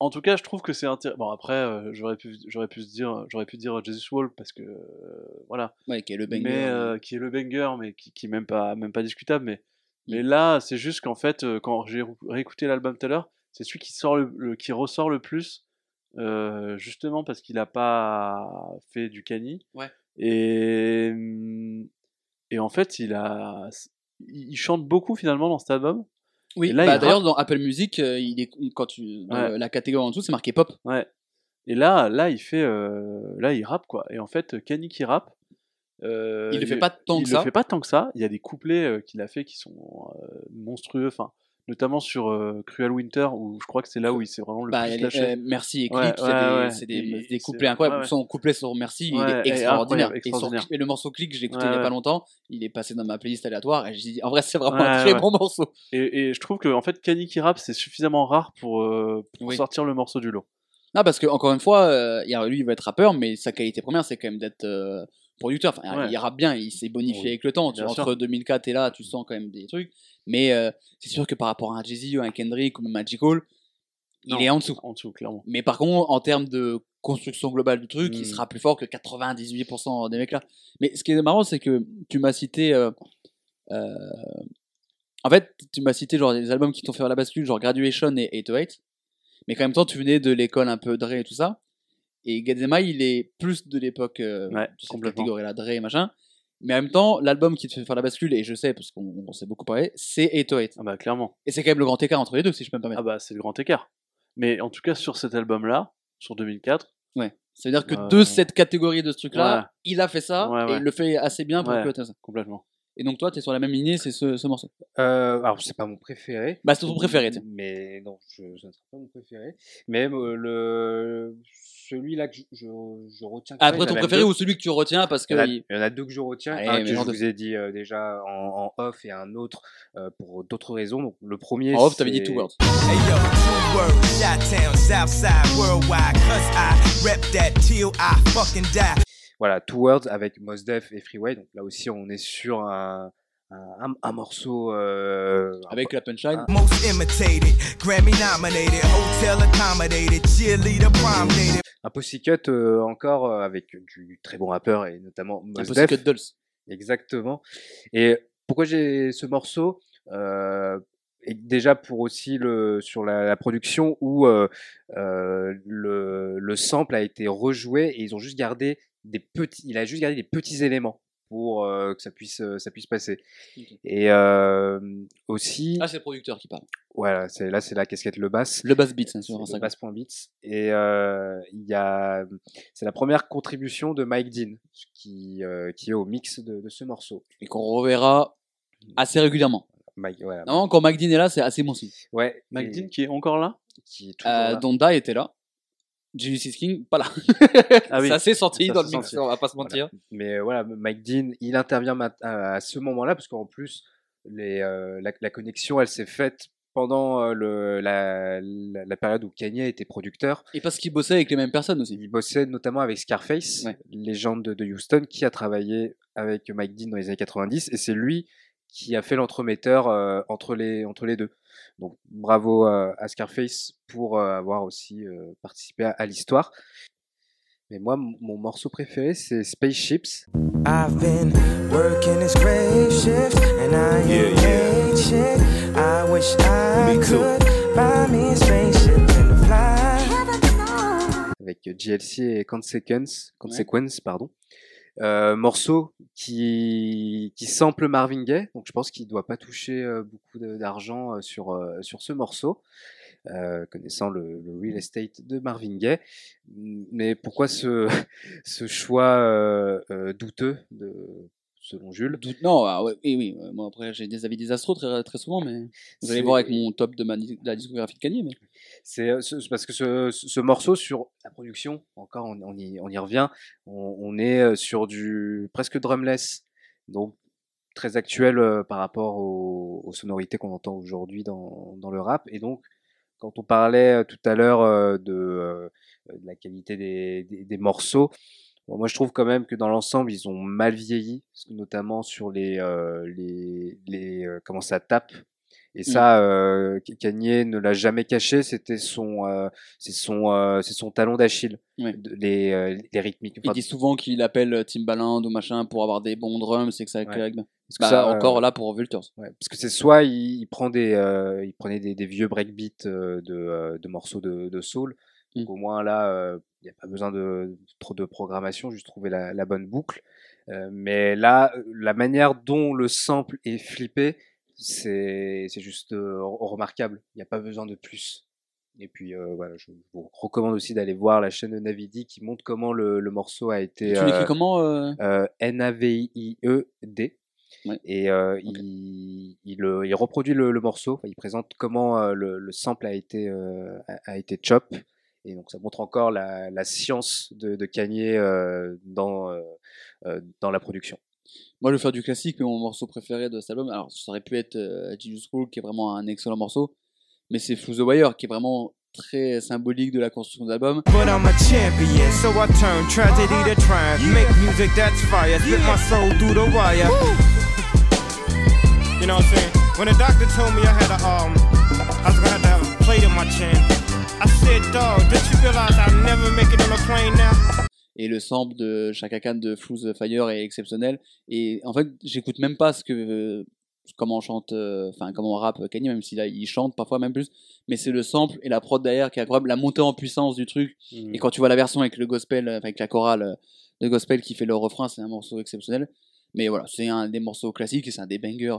Speaker 6: en tout cas, je trouve que c'est intéressant. Bon, après, euh, j'aurais pu, j'aurais pu se dire, j'aurais pu dire Jesus Wall parce que euh, voilà.
Speaker 4: Ouais, qui est le banger.
Speaker 6: mais
Speaker 4: euh,
Speaker 6: qui est le banger, mais qui, qui est même pas, même pas discutable. Mais, mais là, c'est juste qu'en fait, quand j'ai ré- réécouté l'album tout à l'heure, c'est celui qui sort le, le- qui ressort le plus, justement parce qu'il a pas fait du cani.
Speaker 4: Ouais.
Speaker 6: Et et en fait, il a, il chante beaucoup finalement dans cet album.
Speaker 4: Oui, bah,
Speaker 6: il
Speaker 4: d'ailleurs, dans Apple Music, euh, il est, quand tu, dans
Speaker 6: Ouais.
Speaker 4: le- la catégorie en dessous, c'est marqué pop.
Speaker 6: Ouais. Et là, là, il fait, euh, là, il rappe quoi. Et en fait, Kanye qui rappe. euh,
Speaker 4: il le fait pas tant
Speaker 6: il
Speaker 4: que
Speaker 6: le
Speaker 4: ça.
Speaker 6: fait pas tant que ça. Il y a des couplets qu'il a fait qui sont monstrueux. Enfin, notamment sur euh, Cruel Winter, où je crois que c'est là où il s'est vraiment le
Speaker 4: Bah,
Speaker 6: plus lâché.
Speaker 4: euh, Merci et
Speaker 6: Ouais,
Speaker 4: c'est des,
Speaker 6: ouais.
Speaker 4: des, des couplets incroyables. Son couplet sur Merci, il est extraordinaire. Et, son-
Speaker 6: extraordinaire.
Speaker 4: et le morceau Click, je l'ai écouté il y a pas longtemps. Il est passé dans ma playlist aléatoire et j'ai dit, en vrai, c'est vraiment un très bon morceau.
Speaker 6: Et, et je trouve que en fait, Kanye qui rappe, c'est suffisamment rare pour, euh, pour
Speaker 4: Oui.
Speaker 6: sortir le morceau du lot.
Speaker 4: Non, parce que encore une fois, lui, il va être rappeur, mais sa qualité première, c'est quand même d'être producteur. Enfin,
Speaker 6: Ouais.
Speaker 4: il rappe bien, il s'est bonifié
Speaker 6: Oui,
Speaker 4: avec le temps. Tu- entre
Speaker 6: sûr.
Speaker 4: 2004 et là, tu sens quand même des trucs. Mais euh, c'est sûr que par rapport à un Jay-Z ou un Kendrick ou même un J. Cole,
Speaker 6: Non,
Speaker 4: il est en dessous.
Speaker 6: En dessous, clairement.
Speaker 4: Mais par contre, en termes de construction globale du truc, il
Speaker 6: Mm.
Speaker 4: sera plus fort que 98% des mecs là. Mais ce qui est marrant, c'est que tu m'as cité. euh, euh, en fait, tu m'as cité genre des albums qui t'ont fait la bascule, genre Graduation et 808. Mais quand même temps, tu venais de l'école un peu Dre et tout ça. Et Gadzema, il est plus de l'époque euh,
Speaker 6: Ouais,
Speaker 4: de cette catégorie-là, Dre et machin. Mais en même temps, l'album qui te fait faire la bascule, et je sais parce qu'on on s'est beaucoup parlé, c'est 808.
Speaker 6: Ah bah clairement.
Speaker 4: Et c'est quand même le grand écart entre les deux, si je peux me permettre.
Speaker 6: Ah bah c'est le grand écart. Mais en tout cas sur cet album-là, sur 2004,
Speaker 4: Ouais. Ça veut dire que
Speaker 6: Euh,
Speaker 4: de cette catégorie de ce truc-là,
Speaker 6: ouais.
Speaker 4: il a fait ça
Speaker 6: Ouais,
Speaker 4: et il le fait assez bien pour
Speaker 6: Ouais.
Speaker 4: que ça.
Speaker 6: complètement.
Speaker 4: Et donc toi, tu es sur la même lignée, c'est ce, ce morceau.
Speaker 5: Euh, alors, c'est pas mon préféré.
Speaker 4: Bah, c'est ton préféré, tiens.
Speaker 5: Mais non, je, ce ne sera pas mon préféré. Mais euh, le, celui-là que je, je, je retiens.
Speaker 4: Après, ton préféré
Speaker 5: deux.
Speaker 4: ou celui que tu retiens parce que.
Speaker 5: Il y, en a,
Speaker 4: il-
Speaker 5: il y en a deux que je retiens.
Speaker 4: Allez,
Speaker 5: un que je
Speaker 4: de-
Speaker 5: vous ai dit euh, déjà en, en off et un autre euh, pour d'autres raisons. Donc, le premier.
Speaker 4: En off, t'avais dit Two Words.
Speaker 8: Hey yo, two words, Shot-Town, Southside, worldwide, cause I rep that till I fucking die.
Speaker 5: Voilà, Two Words avec Mos Def et Freeway. Donc là aussi, on est sur un, un, un- un morceau. euh, un
Speaker 4: Avec la punchline.
Speaker 8: Most imitated, Grammy nominated, hotel accommodated, cheerleader prom dated.
Speaker 5: Un Pussycut euh, encore euh, avec du très bon rappeur et notamment
Speaker 4: Un
Speaker 5: Mos Def.
Speaker 4: Dolls.
Speaker 5: Exactement. Et pourquoi j'ai ce morceau euh, et Déjà pour aussi le sur la, la production où euh, euh, le, le sample a été rejoué et ils ont juste gardé des petits, il a juste gardé des petits éléments pour euh, que ça puisse euh, ça puisse passer. Et euh, aussi,
Speaker 4: Ah, c'est le producteur qui parle.
Speaker 5: voilà, c'est là c'est la casquette le bass.
Speaker 4: Le Bass Beats, hein,
Speaker 5: C'est
Speaker 4: sur
Speaker 5: le bass.beats. Et euh, il y a, c'est la première contribution de Mike Dean qui, euh, qui est au mix de, de ce morceau.
Speaker 4: Et qu'on reverra assez régulièrement.
Speaker 5: Mike, voilà.
Speaker 4: Normalement, quand Mike Dean est là, c'est assez bon signe.
Speaker 5: Ouais.
Speaker 6: Mike
Speaker 5: et-
Speaker 6: Dean qui est encore là?
Speaker 5: Qui est toujours
Speaker 4: Euh,
Speaker 5: là.
Speaker 4: Donda était là. Julius King, pas là.
Speaker 6: Ah oui,
Speaker 4: ça s'est sorti
Speaker 6: ça
Speaker 4: dans le mix, on va pas se
Speaker 5: Voilà.
Speaker 4: mentir.
Speaker 5: Mais voilà, Mike Dean, il intervient à, ce moment-là parce qu'en plus, les, euh, la, la connexion, elle s'est faite pendant euh, le, la, la, la période où Kanye était producteur.
Speaker 4: Et parce qu'il bossait avec les mêmes personnes aussi.
Speaker 5: Il bossait notamment avec Scarface,
Speaker 4: Ouais.
Speaker 5: légende de, de Houston, qui a travaillé avec Mike Dean dans les années 90, et c'est lui qui a fait l'entremetteur euh, entre, les, entre les deux. Donc bravo euh, à Scarface pour euh, avoir aussi euh, participé à, à l'histoire. Mais moi, mon morceau préféré, c'est Spaceships.
Speaker 8: I've been working this grave shift and I ain't
Speaker 2: Yeah, yeah.
Speaker 8: made shit. I wish I
Speaker 2: Me too.
Speaker 8: could buy me a spaceship and fly.
Speaker 5: avec GLC et Consequence, Consequence pardon. Euh, morceau qui qui sample Marvin Gaye, donc je pense qu'il doit pas toucher euh, beaucoup d'argent euh, sur euh, sur ce morceau, connaissant le, le real estate de Marvin Gaye. Mais pourquoi ce ce choix douteux de selon Jules
Speaker 4: Doute- Non, ah ouais, oui, oui. euh, Moi, après, j'ai des avis désastreux très, très souvent, mais vous allez voir avec mon top de, ma, de la discographie de Kanye. Mais...
Speaker 5: C'est euh, ce- c'est parce que ce, ce morceau sur la production, encore on, on y, on y revient, on, on est euh, sur du presque drumless, donc très actuel euh, par rapport aux, aux sonorités qu'on entend aujourd'hui dans, dans le rap. Et donc, quand on parlait tout à l'heure euh, de, euh, de la qualité des, des, des morceaux, bon, moi je trouve quand même que dans l'ensemble ils ont mal vieilli, notamment sur les, euh, les, les euh, comment ça tape. Et ça, euh, Kanye ne l'a jamais caché. C'était son, euh, c'est son, euh, c'est son talon d'Achille.
Speaker 4: Ouais.
Speaker 5: Les, euh, les rythmiques.
Speaker 4: Il dit souvent qu'il appelle Timbaland ou machin pour avoir des bons drums et que ça
Speaker 5: Ouais. parce que
Speaker 4: Bah,
Speaker 5: ça, euh,
Speaker 4: encore là pour Vultures.
Speaker 5: Ouais, parce que c'est soit il, il prend des, euh, il prenait des, des vieux breakbeats euh, de, de morceaux de, de soul. Donc
Speaker 4: Mm.
Speaker 5: au moins là, euh, il n'y a pas besoin de trop de programmation, juste trouver la, la bonne boucle. Euh, mais là, la manière dont le sample est flippé, c'est juste euh, remarquable. Il n'y a pas besoin de plus. Et puis voilà, je vous recommande aussi d'aller voir la chaîne de Navidi qui montre comment le, le morceau a été.
Speaker 4: Tu l'écris comment
Speaker 5: N-A-V-I-E-D.
Speaker 4: Ouais.
Speaker 5: Et euh, il, il, il reproduit le, le morceau, il présente comment euh, le, le sample a été, euh, a, a été chop. Et donc ça montre encore la, la science de, de Kanye euh, dans, euh, euh, dans la production.
Speaker 4: Moi, je vais faire du classique, mais mon morceau préféré de cet album, alors ça aurait pu être euh, Genius School, qui est vraiment un excellent morceau, mais c'est Through the Wire, qui est vraiment très symbolique de la construction de l'album.
Speaker 7: But I'm a champion, so
Speaker 4: Et le sample de Chaka Khan de the Fire est exceptionnel. Et en fait, j'écoute même pas ce que, euh, comment on chante, euh, enfin, comment on rappe Kanye, même si là, il chante parfois même plus. Mais c'est le sample et la prod derrière qui est incroyable, la montée en puissance du truc.
Speaker 5: Mm.
Speaker 4: Et quand tu vois la version avec le gospel, euh, avec la chorale de gospel qui fait le refrain, c'est un morceau exceptionnel. Mais voilà, c'est un des morceaux classiques et c'est un des bangers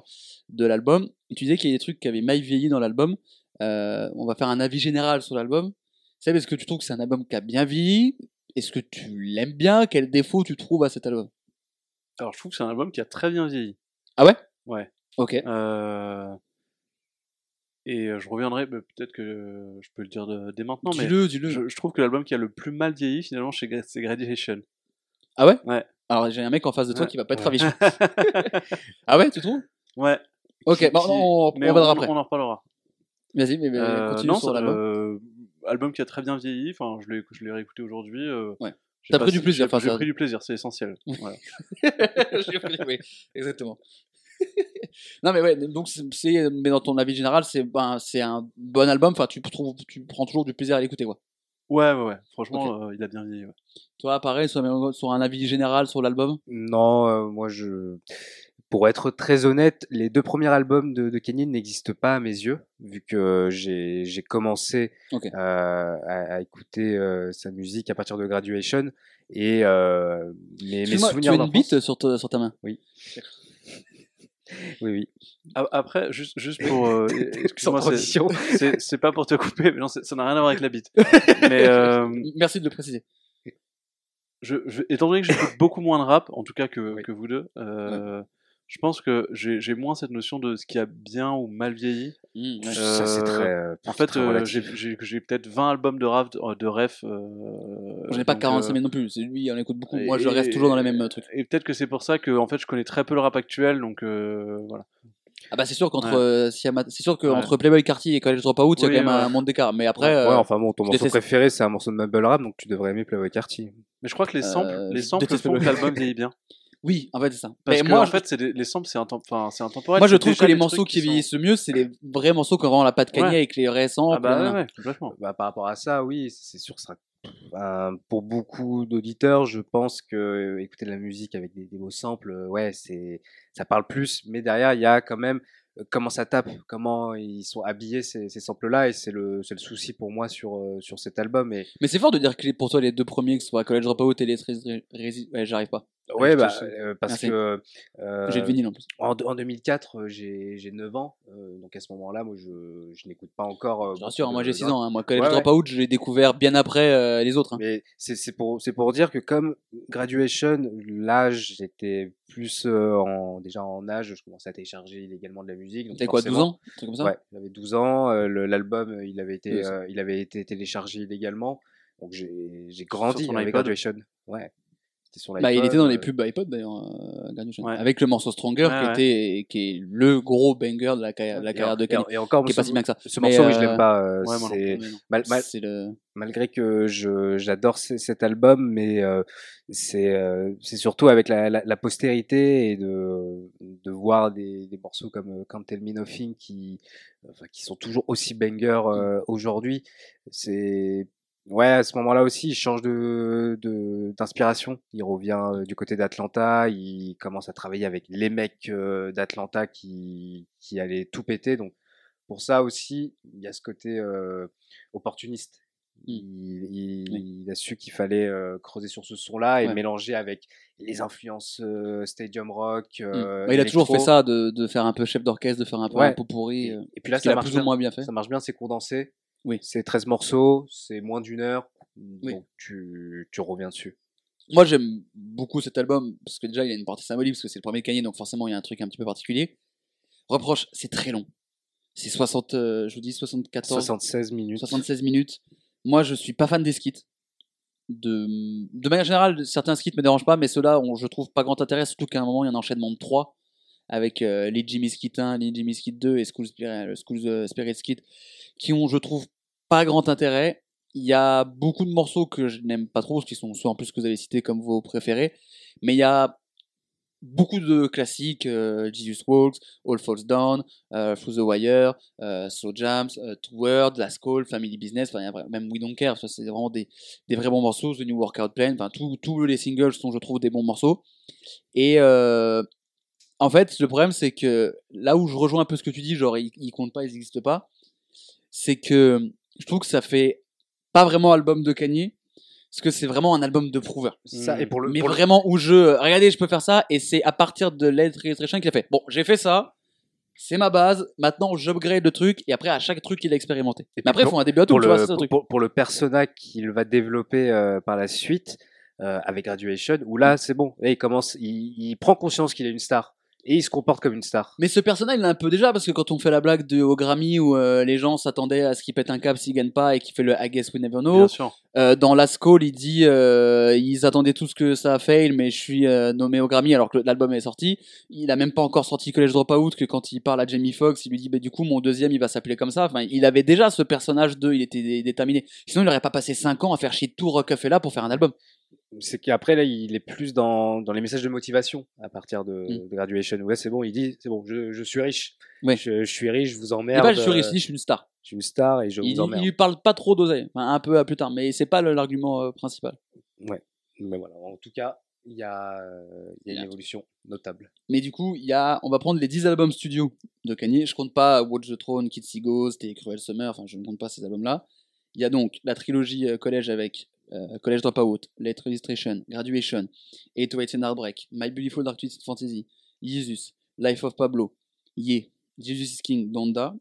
Speaker 4: de l'album. Et tu disais qu'il y a des trucs qui avaient mal vieilli dans l'album. Euh, on va faire un avis général sur l'album. C'est est-ce que tu trouves que c'est un album qui a bien vieilli Est-ce que tu l'aimes bien? Quel défaut tu trouves à cet album?
Speaker 6: Alors, je trouve que c'est un album qui a très bien vieilli.
Speaker 4: Ah ouais?
Speaker 6: Ouais.
Speaker 4: Ok.
Speaker 6: Euh, Et euh, je reviendrai, peut-être que je peux le dire de- dès maintenant, mais
Speaker 4: Dis-le, dis-le.
Speaker 6: je, je trouve que l'album qui a le plus mal vieilli, finalement, c'est Graduation.
Speaker 4: Ah ouais?
Speaker 6: Ouais.
Speaker 4: Alors j'ai un mec en face de toi
Speaker 6: Ouais.
Speaker 4: qui va pas être ravi. ah ouais, tu trouves?
Speaker 6: Ouais.
Speaker 4: Ok,
Speaker 6: Qui- qui-
Speaker 4: on, on
Speaker 6: mais
Speaker 4: verra après.
Speaker 6: On en reparlera.
Speaker 4: Vas-y, mais, mais
Speaker 6: Euh,
Speaker 4: continue
Speaker 6: non,
Speaker 4: sur l'album.
Speaker 6: euh, album qui a très bien vieilli. Enfin, je l'ai, je l'ai réécouté aujourd'hui. euh,
Speaker 4: Ouais.
Speaker 6: j'ai
Speaker 4: T'as pris du plaisir,
Speaker 6: J'ai,
Speaker 4: enfin,
Speaker 6: j'ai
Speaker 4: ça-
Speaker 6: pris du plaisir, c'est essentiel. Voilà.
Speaker 4: J'ai pris- oui, exactement. non mais ouais, donc c'est, c'est- mais dans ton avis général, c'est ben, c'est un bon album. Enfin, tu trouves, tu prends toujours du plaisir à l'écouter, quoi.
Speaker 6: Ouais, ouais, ouais. Franchement, euh, il a bien vieilli. ouais.
Speaker 4: Toi, pareil, sur, sur un avis général sur l'album?
Speaker 5: Non, euh, moi je. Pour être très honnête, les deux premiers albums de, de Kanye n'existent pas à mes yeux, vu que j'ai j'ai commencé euh, à, à écouter euh, sa musique à partir de Graduation et euh, mes, mes
Speaker 4: Excuse-moi, tu
Speaker 5: souvenirs
Speaker 4: as une bite sur, ta- sur ta main?
Speaker 5: Oui, oui.
Speaker 6: A- Après, juste, juste pour. euh, excuse-moi, c'est,
Speaker 5: transition.
Speaker 6: c'est, c'est pas pour te couper, mais non, ça n'a rien à voir avec la bite. Mais euh,
Speaker 4: Merci de le préciser.
Speaker 6: je, je- étant donné que j'écoute beaucoup moins de rap, en tout cas que, que vous deux, euh, je pense que j'ai, moins cette notion de ce qui a bien ou mal vieilli.
Speaker 4: Mmh.
Speaker 5: Ça c'est
Speaker 6: Euh,
Speaker 5: très. euh,
Speaker 6: En fait, euh, j'ai, peut-être 20 albums de rap, de, ref. Euh,
Speaker 4: J'en ai pas
Speaker 6: donc,
Speaker 4: 45
Speaker 6: euh,
Speaker 4: 000 non plus. C'est lui, on écoute beaucoup.
Speaker 6: et-
Speaker 4: Moi, je reste toujours dans les mêmes trucs.
Speaker 6: Et peut-être que c'est pour ça que en fait je connais très peu le rap actuel, donc euh, voilà.
Speaker 4: Ah bah c'est sûr qu'entre
Speaker 6: Ouais.
Speaker 4: euh, c'est sûr que
Speaker 6: Ouais.
Speaker 4: entre Playboy Cartier et College Dropout, il y a
Speaker 6: Oui,
Speaker 4: quand même
Speaker 6: ouais.
Speaker 4: un monde d'écart. Mais après,
Speaker 5: ouais,
Speaker 4: euh,
Speaker 5: enfin bon, ton morceau préféré c'est un morceau de Mumble Rap, donc tu devrais aimer Playboy Carty.
Speaker 6: Mais je crois que les samples,
Speaker 4: Euh,
Speaker 6: les samples font que l'album vieillit bien.
Speaker 4: oui, en fait c'est ça.
Speaker 6: Parce
Speaker 4: Mais
Speaker 6: que
Speaker 4: moi,
Speaker 6: en
Speaker 4: je-
Speaker 6: fait, c'est des- les samples, c'est intemp- enfin, c'est intemporel.
Speaker 4: Moi, je trouve que les morceaux qui
Speaker 6: sont-
Speaker 4: vieillissent le mieux, c'est les vrais morceaux qui ont vraiment la patte Kanye
Speaker 6: Ouais.
Speaker 4: avec les récents.
Speaker 6: Ah bah ouais, ouais, complètement.
Speaker 5: Bah, par rapport à ça, oui, c'est sûr que sera. ben, pour beaucoup d'auditeurs, je pense que euh, écouter de la musique avec des, des beaux samples, euh, ouais, c'est ça parle plus. Mais derrière, il y a quand même euh, comment ça tape, comment ils sont habillés ces, ces samples-là, et c'est le, c'est le souci pour moi sur, euh, sur cet album. Et
Speaker 4: Mais c'est fort de dire que pour toi, les deux premiers, que ce soit College Dropout et les Ouais, j'arrive pas.
Speaker 5: Ouais, bah, euh, parce
Speaker 4: Merci.
Speaker 5: que euh,
Speaker 4: J'ai en plus.
Speaker 5: en, en 2004, euh, j'ai j'ai 9 ans, euh, donc à ce moment-là, moi, je, je n'écoute pas encore. euh,
Speaker 4: rassure,
Speaker 5: de-
Speaker 4: moi j'ai
Speaker 5: de
Speaker 4: 6
Speaker 5: rap.
Speaker 4: ans. hein. Moi, College
Speaker 5: Ouais, ouais.
Speaker 4: Dropout, je l'ai découvert bien après euh, les autres. hein.
Speaker 5: Mais c'est c'est pour, c'est pour dire que comme Graduation, l'âge, j'étais plus euh, en, déjà en âge, je commençais à télécharger illégalement de la musique.
Speaker 4: T'avais quoi, 12
Speaker 5: forcément-
Speaker 4: ans? Comme ça?
Speaker 5: Ouais, j'avais 12 ans, euh, l'album, il avait été,
Speaker 4: Oui,
Speaker 5: euh, il avait été téléchargé illégalement, donc j'ai j'ai grandi avec Graduation. Ouais. C'était sur
Speaker 4: Bah, il était dans les
Speaker 5: euh,
Speaker 4: pubs iPod d'ailleurs, euh.
Speaker 6: Ouais.
Speaker 4: avec le morceau Stronger
Speaker 6: Ouais,
Speaker 4: qui, était, qui est le gros banger de la, carrière- de la
Speaker 5: et
Speaker 4: carrière
Speaker 5: en-
Speaker 4: de
Speaker 5: et
Speaker 4: Kanye.
Speaker 5: Et encore,
Speaker 4: qui est
Speaker 5: ce-
Speaker 4: pas si bien que ça.
Speaker 5: Ce morceau, oui, je
Speaker 4: euh,
Speaker 5: l'aime pas. euh,
Speaker 6: ouais, moi non
Speaker 5: c'est- mal- mal-
Speaker 4: C'est le...
Speaker 5: malgré que je j'adore ce- cet album, mais euh, c'est euh, c'est surtout avec la, la, la postérité et de de voir des, des morceaux comme euh, Can't Tell Me Nothing qui enfin, qui sont toujours aussi bangers euh, aujourd'hui. C'est ouais à ce moment-là aussi il change de de d'inspiration. Il revient euh, du côté d'Atlanta, il commence à travailler avec les mecs euh, d'Atlanta qui qui allaient tout péter donc pour ça aussi, il y a ce côté euh, opportuniste. Il, il-
Speaker 4: Oui.
Speaker 5: il a su qu'il fallait euh, creuser sur ce son-là et
Speaker 4: Ouais.
Speaker 5: mélanger avec les influences euh, stadium rock. euh,
Speaker 4: Bah, il a toujours fait ça, de, de faire un peu chef d'orchestre, de faire un peu
Speaker 5: Ouais.
Speaker 4: un pot pourri.
Speaker 5: Et,
Speaker 4: euh,
Speaker 5: et puis là, ça
Speaker 4: a
Speaker 5: marche,
Speaker 4: plus
Speaker 5: bien.
Speaker 4: ou moins bien fait.
Speaker 5: ça marche bien, c'est condensé.
Speaker 4: Oui.
Speaker 5: C'est 13 morceaux, c'est moins d'une heure.
Speaker 4: Oui.
Speaker 5: Donc tu, tu reviens dessus.
Speaker 4: Moi, j'aime beaucoup cet album parce que déjà, il a une partie symbolique parce que c'est le premier Kanye, donc forcément, il y a un truc un petit peu particulier. Reproche, c'est très long. C'est 60, euh, je vous dis 74,
Speaker 5: 76 minutes.
Speaker 4: 76 minutes. Moi, je suis pas fan des skits. De, de manière générale, certains skits me dérangent pas, mais ceux-là, je trouve pas grand intérêt, surtout qu'à un moment, il y a un enchaînement de 3 avec euh, les Jimmy Skit 1, les Jimmy Skit 2 et School Spirit, le School euh, Spirit Skit, qui ont, je trouve, pas grand intérêt. Il y a beaucoup de morceaux que je n'aime pas trop, qui sont ceux en plus que vous avez cités comme vos préférés, mais il y a beaucoup de classiques, euh, Jesus Walks, All Falls Down, euh, Through the Wire, euh, Slow Jams, euh, Two World, Last Call, Family Business, même We Don't Care, c'est vraiment des, des vrais bons morceaux, The New Workout Plan, enfin tous les singles sont je trouve des bons morceaux. Et euh, en fait le problème c'est que là où je rejoins un peu ce que tu dis, genre ils, ils comptent pas, ils n'existent pas, c'est que je trouve que ça fait pas vraiment album de Kanye, parce que c'est vraiment un album de prouveur.
Speaker 5: Ça, et pour le,
Speaker 4: Mais
Speaker 5: pour le-
Speaker 4: vraiment où je regardez je peux faire ça et c'est à partir de Led Registration qu'il a fait. Bon j'ai fait ça c'est ma base maintenant j'upgrade le truc et après à chaque truc il a expérimenté.
Speaker 5: Et
Speaker 4: mais après il faut un début à tout
Speaker 5: pour
Speaker 4: tu
Speaker 5: le,
Speaker 4: vois
Speaker 5: pour,
Speaker 4: truc.
Speaker 5: pour- pour le persona qu'il va développer euh, par la suite euh, avec Graduation, où là c'est bon, là il commence, il, il prend conscience qu'il est une star et il se comporte comme une star.
Speaker 4: mais ce personnage il l'a un peu déjà parce que quand on fait la blague de au Grammy où euh, les gens s'attendaient à ce qu'il pète un câble s'il gagne pas et qu'il fait le I guess we never know
Speaker 6: Bien sûr.
Speaker 4: Euh, dans Last Call, il dit euh, ils attendaient tous que ça a fail, mais je suis euh, nommé au Grammy alors que l'album est sorti. Il a même pas encore sorti College Dropout que quand il parle à Jamie Foxx, il lui dit bah du coup mon deuxième il va s'appeler comme ça. Enfin, il avait déjà ce personnage de, il était dé- déterminé. Sinon il aurait pas passé 5 ans à faire chier tout Rockefeller pour faire un album.
Speaker 5: C'est qu'après là il est plus dans, dans les messages de motivation à partir de,
Speaker 4: Mm.
Speaker 5: de Graduation. Ouais c'est bon, il dit c'est bon, je, je suis riche.
Speaker 4: Ouais.
Speaker 5: Je, je suis riche, je vous emmerde.
Speaker 4: pas je suis
Speaker 5: euh,
Speaker 4: riche, il dit, je suis une star.
Speaker 5: je suis une star et je
Speaker 4: Il,
Speaker 5: vous emmerde.
Speaker 4: il lui parle pas trop d'oseille, enfin, un peu à plus tard, mais c'est pas l'argument euh, principal.
Speaker 5: Mais voilà, en tout cas, il y a, euh, il y a une
Speaker 4: un
Speaker 5: évolution notable.
Speaker 4: Mais du coup, il y a, on va prendre les 10 albums studio de Kanye. Je compte pas Watch the Throne, Kids Ghost et Cruel Summer. Enfin, je ne compte pas ces albums-là. Il y a donc la trilogie euh, collège avec euh, College Dropout, Late Registration, Graduation, Eight to Eight and Heartbreak, My Beautiful Dark Twisted Fantasy, Jesus, Life of Pablo, Ye, Jesus is King, Donda.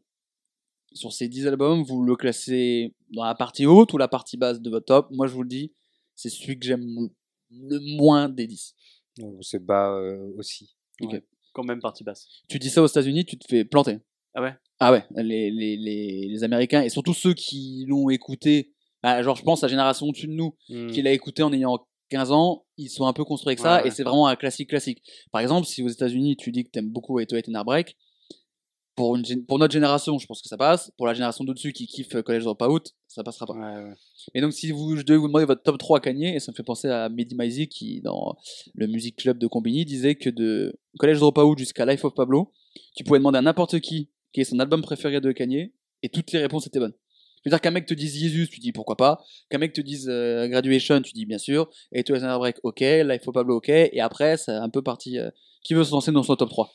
Speaker 4: Sur ces 10 albums, vous le classez dans la partie haute ou la partie basse de votre top? Moi, je vous le dis, c'est celui que j'aime le moins des 10.
Speaker 5: On se bat euh, aussi.
Speaker 4: Ok.
Speaker 6: Quand même partie basse.
Speaker 4: Tu dis ça aux États-Unis, tu te fais planter.
Speaker 6: Ah ouais?
Speaker 4: Ah ouais, les, les, les, les Américains et surtout ceux qui l'ont écouté, ah, genre je pense à la génération au-dessus de nous,
Speaker 6: Hmm.
Speaker 4: qui l'a écouté en ayant 15 ans, ils sont un peu construits avec ça
Speaker 6: Ouais,
Speaker 4: et c'est vraiment un classique classique. Par exemple, si aux États-Unis tu dis que t'aimes beaucoup Eight to Eight and Heartbreak, pour, une, pour notre génération, je pense que ça passe. Pour la génération d'au-dessus qui kiffe College Dropout, ça passera pas.
Speaker 6: Ouais.
Speaker 4: Et donc, si vous, je devais vous demander votre top 3 Kanye, et ça me fait penser à Mehdi Maizi qui, dans le Music Club de Combini, disait que de College Dropout jusqu'à Life of Pablo, tu pouvais demander à n'importe qui quel est son album préféré de Kanye, et toutes les réponses étaient bonnes. C'est-à-dire qu'un mec te dise Jesus, tu dis pourquoi pas. Qu'un mec te dise euh, Graduation, tu dis bien sûr. Et To Another Break, ok. Life of Pablo, ok. Et après, c'est un peu parti. euh, qui veut se lancer dans son top 3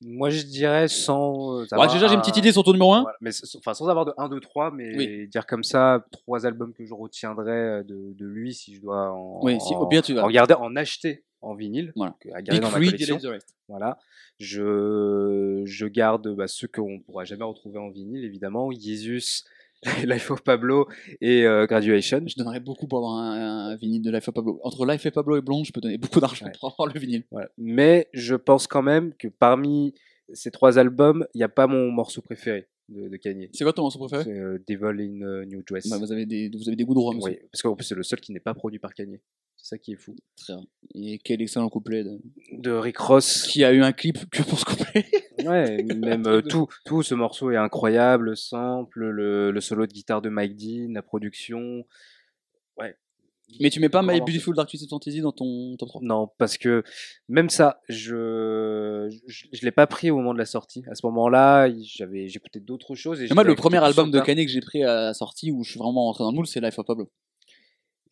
Speaker 5: Moi, je dirais sans. euh,
Speaker 4: Ouais,
Speaker 5: avoir
Speaker 4: Déjà, j'ai une
Speaker 5: un-
Speaker 4: petite idée sur ton numéro 1.
Speaker 5: Voilà, mais enfin, sans avoir de 1, 2, 3, mais
Speaker 4: Oui.
Speaker 5: dire comme ça, trois albums que je retiendrai de, de lui si je dois en,
Speaker 4: Oui, si,
Speaker 5: en,
Speaker 4: au pire, tu vas.
Speaker 5: en garder, en acheter, en vinyle,
Speaker 4: Voilà.
Speaker 5: à garder
Speaker 4: Big
Speaker 5: dans ma collection.
Speaker 4: delete the rest.
Speaker 5: Voilà. Je, je garde bah, ceux qu'on pourra jamais retrouver en vinyle, évidemment. Jesus, Life of Pablo et euh, Graduation.
Speaker 4: Je donnerais beaucoup pour avoir un, un vinyle de Life of Pablo. Entre Life et Pablo et Blonde, je peux donner beaucoup d'argent
Speaker 5: Ouais.
Speaker 4: pour avoir le vinyle.
Speaker 5: Voilà. Mais je pense quand même que parmi ces trois albums, il n'y a pas mon morceau préféré de, de Kanye.
Speaker 4: C'est quoi ton morceau préféré?
Speaker 5: C'est euh, Devil in euh, New Dress.
Speaker 4: Bah, vous, avez des, vous avez des goûts de monsieur.
Speaker 5: Oui, parce qu'en plus, c'est le seul qui n'est pas produit par Kanye. C'est ça qui est fou.
Speaker 4: Très bien. Et quel excellent couplet. De...
Speaker 5: De Rick Ross.
Speaker 4: Qui a eu un clip que pour ce couplet.
Speaker 5: Ouais, même euh, tout, tout ce morceau est incroyable, le sample, le, le solo de guitare de Mike Dean, la production. Ouais.
Speaker 4: Mais tu mets pas My. Beautiful Dark Twisted Fantasy dans ton top 3
Speaker 5: Non, parce que même ça, je je, je l'ai pas pris au moment de la sortie. À ce moment-là, j'avais j'écoutais d'autres choses. Et
Speaker 4: Moi, le premier album de. Kanye que j'ai pris à la sortie où je suis vraiment rentré dans le moule, c'est Life of Pablo.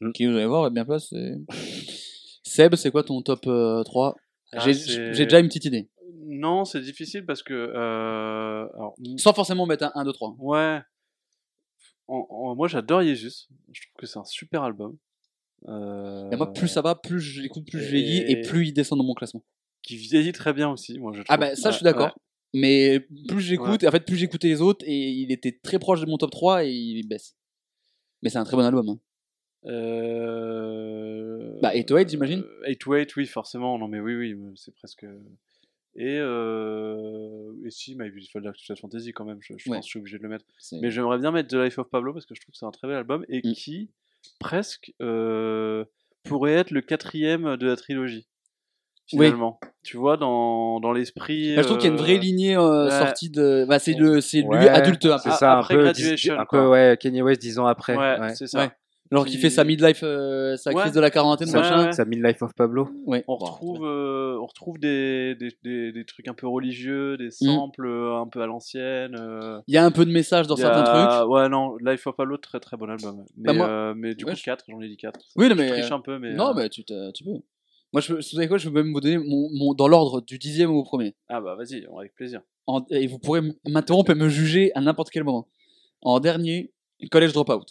Speaker 5: Mm.
Speaker 4: Qui, vous allez voir, est bien placé. Seb, c'est quoi ton top euh, 3
Speaker 6: Ah,
Speaker 4: j'ai déjà une petite idée.
Speaker 6: Non, c'est difficile parce que. euh, alors,
Speaker 4: Sans forcément mettre un 1, 2, 3.
Speaker 6: ouais. En- en- moi, j'adore Jesus. Je trouve que c'est un super album. Euh,
Speaker 4: Et moi, plus ça va, plus je l'écoute, plus je vieillis et plus il descend dans mon classement.
Speaker 6: Qui vieillit très bien aussi, moi, je trouve.
Speaker 4: Ah bah ça, je suis d'accord.
Speaker 6: ouais.
Speaker 4: Mais plus j'écoute, en fait, plus j'écoutais les autres et il était très proche de mon top 3 et il baisse. Mais c'est un très bon album. Hein.
Speaker 6: Euh...
Speaker 4: Bah, 808, j'imagine
Speaker 6: euh, 808, oui, forcément. Non, mais oui, oui, c'est presque. Et, euh... et si, My Beautiful Dark Twisted Fantasy, quand même, je, je
Speaker 4: Ouais.
Speaker 6: pense que je suis obligé de le mettre. Mais j'aimerais bien mettre The Life of Pablo parce que je trouve que c'est un très bel album et
Speaker 4: Mm.
Speaker 6: qui, presque, euh, pourrait être le quatrième de la trilogie.
Speaker 4: Oui.
Speaker 6: Finalement. Tu vois, dans, dans l'esprit.
Speaker 4: Bah, je trouve qu'il y a une vraie
Speaker 6: euh,
Speaker 4: lignée euh,
Speaker 6: ouais.
Speaker 4: sortie de. Bah, c'est le, c'est lui
Speaker 5: Ouais,
Speaker 4: adulte. un peu.
Speaker 5: C'est ça, un
Speaker 6: après
Speaker 5: peu,
Speaker 6: Graduation,
Speaker 5: dix- un peu, ouais, Kanye West dix ans après.
Speaker 6: Ouais,
Speaker 5: ouais.
Speaker 6: c'est ça.
Speaker 4: Ouais. Genre qui
Speaker 6: Qui-
Speaker 4: fait sa midlife, euh, sa
Speaker 6: Ouais.
Speaker 4: crise de la quarantaine,
Speaker 6: Ouais,
Speaker 4: machin.
Speaker 6: ouais.
Speaker 5: Sa Midlife of Pablo.
Speaker 4: Ouais.
Speaker 6: On retrouve, euh, on retrouve des, des, des, des trucs un peu religieux, des samples euh, un peu à l'ancienne. euh,
Speaker 4: Il y a un peu de message dans certains trucs.
Speaker 6: Ouais, non, Life of Pablo, très très bon album. Mais,
Speaker 4: Bah, moi-
Speaker 6: euh, mais du
Speaker 4: Ouais,
Speaker 6: coup,
Speaker 4: je-
Speaker 6: 4, j'en ai dit 4.
Speaker 4: Oui, non,
Speaker 6: je
Speaker 4: mais,
Speaker 6: triche un peu, mais.
Speaker 4: Non,
Speaker 6: euh,
Speaker 4: mais tu, tu peux. Moi, je, peux- vous savez quoi, je peux même vous donner mon, mon- dans l'ordre du dixième au premier.
Speaker 6: Ah bah vas-y, avec plaisir.
Speaker 4: En- et vous pourrez m'interrompre et me juger à n'importe quel moment. En dernier, College Dropout.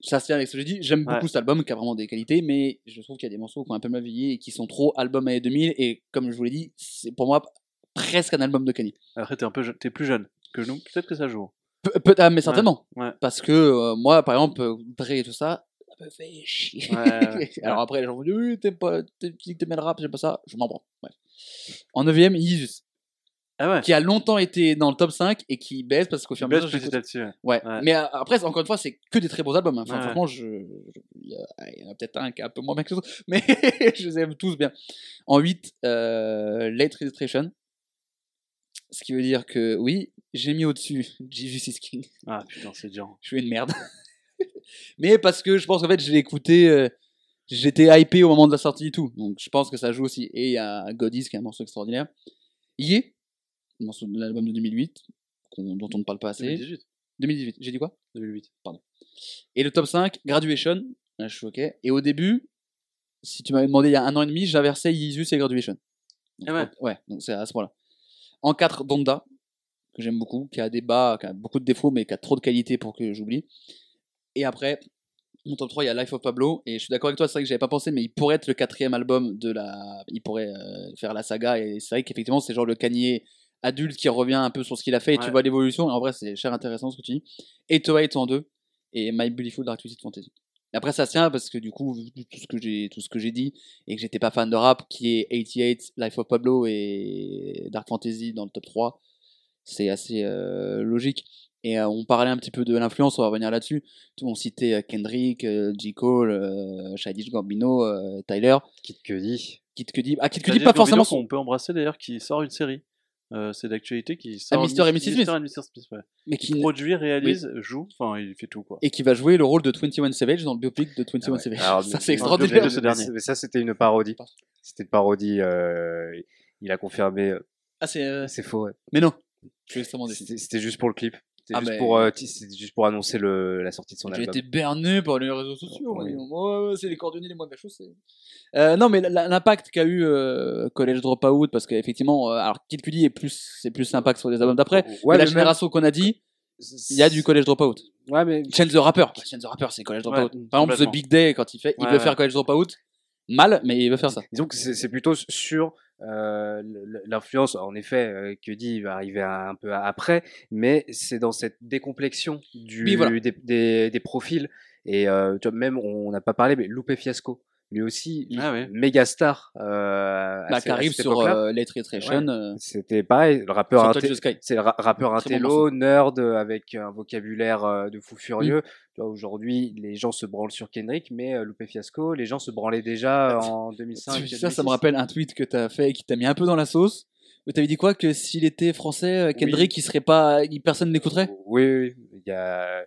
Speaker 4: Ça se tient avec ce que j'ai dit. J'aime beaucoup cet album qui a vraiment des qualités, mais je trouve qu'il y a des morceaux qui ont un peu mal vieilli et qui sont trop album années 2000. Et comme je vous l'ai dit, c'est pour moi presque un album de Kanye.
Speaker 6: Après, t'es un peu, je- t'es plus jeune que nous, peut-être que ça joue.
Speaker 4: Pe- peut- ah, mais certainement.
Speaker 6: ouais.
Speaker 4: Parce que euh, moi, par exemple, euh, Dre et tout ça, ça me fait chier. Alors après, les gens vont dire oui, t'aimes pas, t'aimes- tu dis que t'aimes le rap, j'aime pas ça, je m'en. Bref. En neuvième, Yeezus,
Speaker 6: Ah ouais.
Speaker 4: qui a longtemps été dans le top 5 et qui baisse parce qu'au fur et à mesure, j'écoute-
Speaker 6: ouais.
Speaker 4: Ouais.
Speaker 6: Ouais.
Speaker 4: Mais euh, après, encore une fois, c'est que des très beaux albums. hein. Enfin,
Speaker 6: Ouais.
Speaker 4: franchement, je, je- il y, a- il y en a peut-être un qui est un peu moins bien que les autres, mais je les aime tous bien. En 8, euh, Late Registration. Ce qui veut dire que oui, j'ai mis au-dessus Jesus is King.
Speaker 6: Ah putain, c'est dur.
Speaker 4: Je suis une merde. mais parce que je pense qu'en fait, je l'ai écouté. euh, J'étais hypé au moment de la sortie et tout. Donc je pense que ça joue aussi. Et il y a God Is, qui est un morceau extraordinaire. De l'album de 2008, qu'on- dont on ne parle pas assez.
Speaker 6: 2018.
Speaker 4: 2018, j'ai dit quoi?
Speaker 6: 2008.
Speaker 4: Et le top 5, Graduation. Là, je suis ok. Et au début, si tu m'avais demandé il y a un an et demi, j'inversais Yeezus et Graduation. Donc,
Speaker 6: Ah ouais.
Speaker 4: ouais, donc c'est à ce point-là. En 4, Donda, que j'aime beaucoup, qui a des bas, qui a beaucoup de défauts, mais qui a trop de qualité pour que j'oublie. Et après, mon top 3, il y a Life of Pablo. Et je suis d'accord avec toi, c'est vrai que j'avais pas pensé, mais il pourrait être le quatrième album de la. Il pourrait euh, faire la saga. Et c'est vrai qu'effectivement, c'est genre le Kanye adulte qui revient un peu sur ce qu'il a fait. Et tu vois l'évolution. Et en vrai, c'est cher intéressant ce que tu dis. 808 en 2 et My Beautiful Dark Twisted Fantasy. Et après ça tient parce que du coup vu tout ce que j'ai tout ce que j'ai dit et que j'étais pas fan de rap qui est 88 Life of Pablo et Dark Fantasy dans le top 3 c'est assez euh, logique et euh, on parlait un petit peu de l'influence on va revenir là-dessus on citait euh, Kendrick euh, J Cole euh, Childish Gambino euh, Tyler
Speaker 5: Kid Cudi.
Speaker 4: Kid Cudi ah Kid Cudi pas
Speaker 6: Gambino
Speaker 4: forcément son-
Speaker 6: qu'on peut embrasser d'ailleurs qui sort une série. Euh, c'est d'actualité qui sort.
Speaker 4: Mr. et Mrs. Smith.
Speaker 6: Mr. et Mrs. Smith, ouais.
Speaker 4: mais
Speaker 6: Qui
Speaker 4: qui
Speaker 6: produit, réalise, joue, enfin il fait tout quoi.
Speaker 4: et qui va jouer le rôle de 21 Savage dans le biopic de 21
Speaker 5: Ah ouais.
Speaker 4: Savage
Speaker 5: Alors,
Speaker 4: ça c'est extraordinaire
Speaker 6: de ce
Speaker 5: mais-
Speaker 6: dernier.
Speaker 5: Mais ça, c'était une parodie. C'était une parodie. euh, il a confirmé. euh,
Speaker 4: ah c'est euh,
Speaker 5: C'est faux. ouais.
Speaker 4: mais non
Speaker 5: c'était juste pour le clip. C'était
Speaker 4: Ah,
Speaker 5: juste,
Speaker 4: mais-
Speaker 5: pour, euh, c'était juste pour annoncer le, la sortie de son
Speaker 4: J'ai
Speaker 5: album.
Speaker 4: été berné par les réseaux sociaux. C'est les coordonnées les moins bien chaussées. Euh, non, mais l'impact qu'a eu euh, College Dropout, parce qu'effectivement, euh, alors Kid Cudi est plus, c'est plus impact sur les albums d'après.
Speaker 5: Ouais,
Speaker 4: mais la
Speaker 5: même-
Speaker 4: génération qu'on a dit, il y a du College Dropout.
Speaker 5: Ouais, mais
Speaker 4: Chance the Rapper. Chance the Rapper, c'est College Dropout.
Speaker 6: Ouais,
Speaker 4: Par exemple, The. Big Day, quand il fait, il veut faire College Dropout. mal, mais il veut faire ça.
Speaker 5: Disons que c'est c'est plutôt sur euh, l'influence, en effet, euh, que dit va arriver un peu après, mais c'est dans cette décomplexion du,
Speaker 4: Oui, voilà.
Speaker 5: des, des, des profils. Et euh, tu vois, même, on n'a pas parlé, mais Lupe Fiasco, lui aussi,
Speaker 6: Ah
Speaker 5: méga star. Euh,
Speaker 4: Bah, qui arrive sur euh, Late Retration, euh,
Speaker 5: C'était pareil, le rappeur c'est le ra- rappeur
Speaker 4: bon
Speaker 5: intello, nerd, euh, avec un vocabulaire euh, de fou furieux. Vois, Aujourd'hui, les gens se branlent sur Kendrick, mais Lupe Fiasco, les gens se branlaient déjà en 2005.
Speaker 4: Ça, ça me
Speaker 5: 2006.
Speaker 4: rappelle un tweet que tu as fait et qui t'a mis un peu dans la sauce. T'avais dit quoi Que s'il était français, Kendrick, il serait pas. Personne n'écouterait?
Speaker 5: Oui, oui, il y a.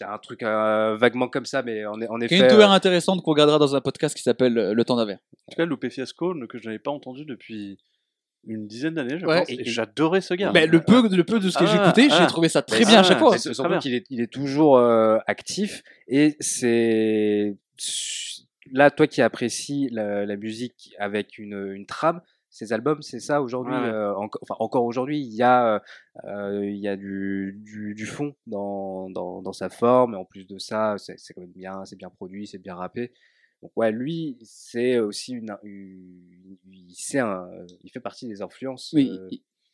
Speaker 5: C'était un truc euh, vaguement comme ça, mais en, en
Speaker 4: Il y
Speaker 5: effet.
Speaker 4: a une
Speaker 5: euh,
Speaker 4: théorie intéressante qu'on regardera dans un podcast qui s'appelle euh, Le temps d'un verre.
Speaker 6: En tout cas, Lupe Fiasco, que je n'avais pas entendu depuis une dizaine d'années, je
Speaker 4: Ouais,
Speaker 6: pense,
Speaker 5: et-
Speaker 6: j'adorais ce gars.
Speaker 4: Mais le peu, le peu de ce que j'ai
Speaker 6: Ah,
Speaker 4: écouté, j'ai
Speaker 6: ah.
Speaker 4: trouvé ça très bien à chaque fois.
Speaker 5: mais
Speaker 6: c'est
Speaker 5: surtout
Speaker 6: très bien.
Speaker 5: qu'il est, il est toujours euh, actif et c'est là toi qui apprécies la, la musique avec une, une trame ces albums c'est ça aujourd'hui
Speaker 6: Ouais,
Speaker 5: euh, enfin encore aujourd'hui il y a euh, il y a du, du, du fond dans, dans, dans sa forme et en plus de ça c'est c'est quand même bien c'est bien produit c'est bien rappé donc ouais lui c'est aussi une, une- il un il fait partie des influences
Speaker 4: Oui.
Speaker 5: euh,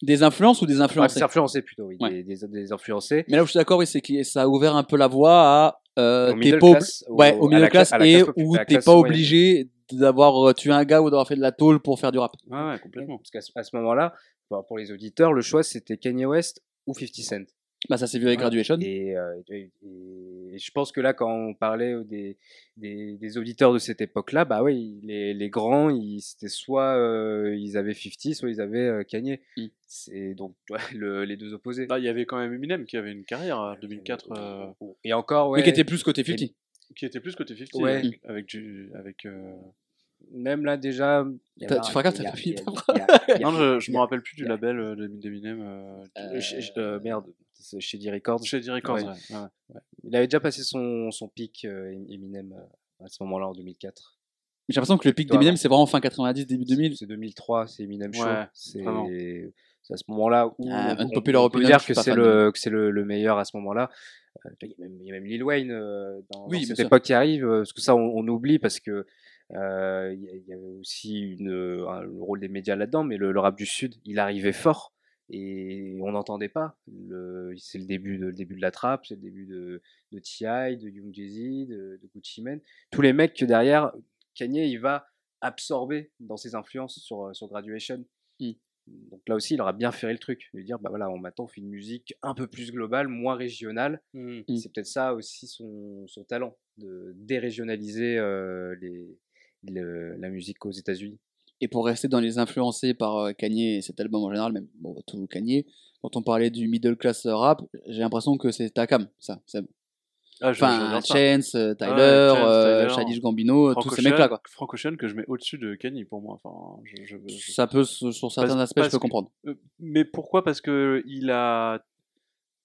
Speaker 4: Des influences ou des influencés
Speaker 5: des influencés plutôt oui
Speaker 4: Ouais.
Speaker 5: des, des, des influencés
Speaker 4: Mais là où je suis d'accord, oui, c'est que ça a ouvert un peu la voie à. Euh,
Speaker 5: Au
Speaker 4: t'es
Speaker 5: middle
Speaker 4: pas obli-
Speaker 5: class, au-
Speaker 4: ouais, au
Speaker 5: à
Speaker 4: middle
Speaker 5: la
Speaker 4: class,
Speaker 5: cla- à la
Speaker 4: et
Speaker 5: classe popu-
Speaker 4: où t'es
Speaker 5: classe
Speaker 4: pas obligé d'avoir euh, tué un gars ou d'avoir fait de la tôle pour faire du rap.
Speaker 6: Ouais, ouais, complètement.
Speaker 5: Parce qu'à ce, ce moment-là, pour pour les auditeurs, le choix c'était Kanye West ou 50 Cent.
Speaker 4: Bah, ça s'est vu avec
Speaker 5: Ouais.
Speaker 4: Graduation.
Speaker 5: Et, euh, et- et je pense que là, quand on parlait euh, des, des, des auditeurs de cette époque-là, bah oui, les, les grands, ils- c'était soit euh, ils avaient 50, soit ils avaient euh, Kanye.
Speaker 4: Mm.
Speaker 5: C'est donc ouais, le- les deux opposés.
Speaker 6: Là, il y avait quand même Eminem qui avait une carrière en 2004 euh,
Speaker 5: Et encore, ouais,
Speaker 4: Mais qui était plus côté 50.
Speaker 6: qui était plus côté 50
Speaker 5: Ouais.
Speaker 6: avec, avec, du- avec, euh,
Speaker 5: même là déjà.
Speaker 4: tu feras gaffe, t'as fini ta
Speaker 6: Non, je, je me rappelle plus du label euh, de- d'Eminem. Euh,
Speaker 5: euh, euh, merde, c'est chez D Records.
Speaker 6: chez D Records,
Speaker 5: Ouais.
Speaker 6: ouais, ouais.
Speaker 5: Il avait déjà passé son, son pic, euh, Eminem, euh, à ce moment-là, en 2004.
Speaker 4: J'ai l'impression que le pic d'Eminem, c'est vraiment fin 90, début 2000.
Speaker 5: C'est 2003, c'est Eminem Show.
Speaker 6: Ouais,
Speaker 5: c'est à ce moment-là où
Speaker 4: Ah,
Speaker 5: on, on peut
Speaker 4: Opinion,
Speaker 5: dire que c'est le, que c'est le, le meilleur à ce moment-là. Euh, Il y, a même- il y a même Lil Wayne euh, dans,
Speaker 4: Oui,
Speaker 5: dans cette
Speaker 4: sûr.
Speaker 5: époque qui arrive, parce que ça on, on oublie parce que euh, il y, a- il y avait aussi une, un- le rôle des médias là-dedans, mais le, le rap du Sud, il arrivait fort et on n'entendait pas. C'est le début de, le début de la trappe, c'est le début de, de T.I., de Young Jeezy, de, de Gucci Mane. Tous les mecs que derrière, Kanye, il va absorber dans ses influences sur, sur Graduation.
Speaker 4: Mm.
Speaker 5: Donc là aussi, il aura bien ferré le truc, de dire bah voilà, on maintenant on fait une musique un peu plus globale, moins régionale.
Speaker 6: Mm.
Speaker 4: Mm.
Speaker 5: C'est peut-être ça aussi son, son talent, de dérégionaliser euh, les, le- la musique aux États-Unis.
Speaker 4: Et pour rester dans les influencés par euh, Kanye et cet album en général, même bon, tout Kanye, quand on parlait du middle class rap, j'ai l'impression que c'est ta cam, ça.
Speaker 6: Ah, je-
Speaker 4: Enfin. Chance, euh, Tyler, euh. Childish Gambino,
Speaker 6: Frank
Speaker 4: tous ces mecs-là, quoi.
Speaker 6: Frank Ocean que je mets au-dessus de Kanye pour moi. Enfin, je, je- je-
Speaker 4: Ça peut, sur certains
Speaker 6: Parce-
Speaker 4: aspects, je peux
Speaker 6: que-
Speaker 4: comprendre.
Speaker 6: Mais pourquoi? Parce que il a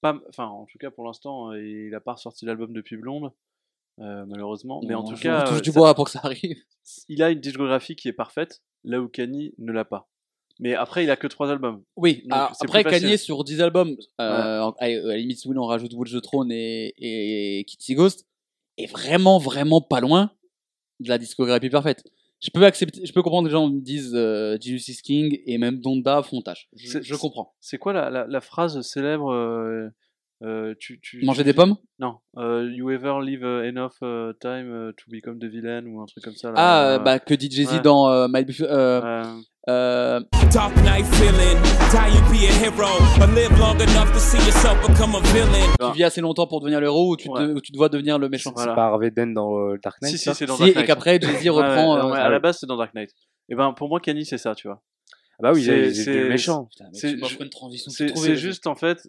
Speaker 6: pas, enfin, en tout cas pour l'instant, il a pas ressorti l'album depuis Blonde, euh, malheureusement. Mais en
Speaker 4: Non,
Speaker 6: tout cas,
Speaker 4: touche
Speaker 6: euh,
Speaker 4: du
Speaker 6: ça-
Speaker 4: bois pour que ça arrive.
Speaker 6: il a une discographie qui est parfaite, là où Kanye ne l'a pas. Mais après, il a que trois albums.
Speaker 4: Oui,
Speaker 6: c'est
Speaker 4: après. Kanye sur 10 albums, euh, à, à la limite, oui, on rajoute Watch the Throne et, et Kitty Ghost, est vraiment, vraiment pas loin de la discographie parfaite. Je peux accepter, je peux comprendre que les gens me disent euh, Jesus is King et même Donda font tâche. Je, comprends.
Speaker 6: C'est quoi la, la, la phrase célèbre euh, tu, tu,
Speaker 4: Manger
Speaker 6: tu
Speaker 4: des pommes?
Speaker 6: Non. euh, you ever leave uh, enough uh, time uh, to become the villain ou un truc comme ça. Là,
Speaker 4: Ah,
Speaker 6: euh,
Speaker 4: bah que dit Jay-Z
Speaker 6: ouais.
Speaker 4: dans euh, My euh,
Speaker 6: euh,
Speaker 4: euh,
Speaker 2: Dark night feeling, die you be a hero, but live long enough to see yourself become a villain.
Speaker 4: Tu vis assez longtemps pour devenir le héros ou tu,
Speaker 6: Ouais.
Speaker 4: te- ou tu dois devenir le méchant?
Speaker 6: Voilà.
Speaker 5: C'est pas Harvey Dent dans euh, Dark Knight
Speaker 6: si,
Speaker 5: ça?
Speaker 6: si, c'est dans
Speaker 4: Si,
Speaker 6: Dark
Speaker 4: et
Speaker 6: Knight.
Speaker 4: qu'après Jay-Z reprend.
Speaker 6: ouais,
Speaker 4: euh,
Speaker 6: ouais,
Speaker 5: ah
Speaker 6: à la base, c'est dans Dark Knight. Et ben, pour moi, Kanye, c'est ça, tu vois.
Speaker 5: Ah bah oui,
Speaker 6: C'est-
Speaker 5: méchant.
Speaker 6: C'est- juste, en fait,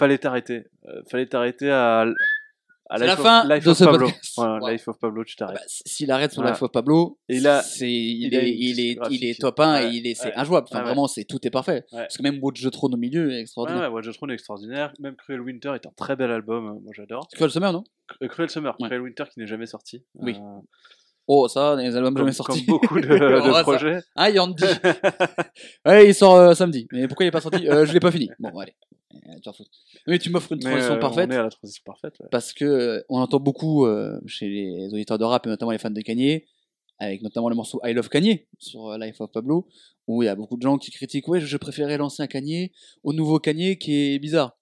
Speaker 6: fallait t'arrêter. Euh, fallait t'arrêter à, à Life
Speaker 4: la
Speaker 6: of-
Speaker 4: fin
Speaker 6: Life
Speaker 4: de
Speaker 6: of
Speaker 4: ce
Speaker 6: Pablo. Voilà,
Speaker 4: Wow.
Speaker 6: Life of Pablo, tu
Speaker 4: Ah
Speaker 6: t'arrêtes.
Speaker 4: bah, s- S'il arrête sur
Speaker 6: Voilà.
Speaker 4: Life of Pablo,
Speaker 6: Et il a-
Speaker 4: c'est il,
Speaker 6: il
Speaker 4: est il est il est top 1
Speaker 6: ouais,
Speaker 4: et il est c'est
Speaker 6: ouais.
Speaker 4: injouable. Enfin
Speaker 6: Ouais, ouais.
Speaker 4: vraiment c'est tout est parfait.
Speaker 6: Ouais.
Speaker 4: Parce que même Watch the Throne au milieu est
Speaker 6: Ouais,
Speaker 4: extraordinaire.
Speaker 6: ouais, Watch the Throne est extraordinaire. Même Cruel Winter est un très bel album, euh, moi j'adore.
Speaker 4: Cruel Summer non?
Speaker 6: Cru- Cruel Summer,
Speaker 4: Ouais.
Speaker 6: Cruel Winter qui n'est jamais sorti.
Speaker 4: Oui.
Speaker 6: Euh,
Speaker 4: Oh ça les albums
Speaker 6: comme,
Speaker 4: jamais sortis.
Speaker 6: comme beaucoup de,
Speaker 4: Oh,
Speaker 6: de
Speaker 4: ça.
Speaker 6: projets.
Speaker 4: Ah Yandy. ouais il sort euh, samedi. Mais pourquoi il est pas sorti? Euh, Je l'ai pas fini. Bon allez. Mais tu m'offres une transition
Speaker 6: euh,
Speaker 4: parfaite.
Speaker 6: On est à la transition parfaite. ouais.
Speaker 4: parce que euh, on entend beaucoup euh, chez les auditeurs de rap et notamment les fans de Kanye avec notamment le morceau I Love Kanye sur Life of Pablo, où il y a beaucoup de gens qui critiquent ouais je préférais l'ancien Kanye au nouveau Kanye qui est bizarre.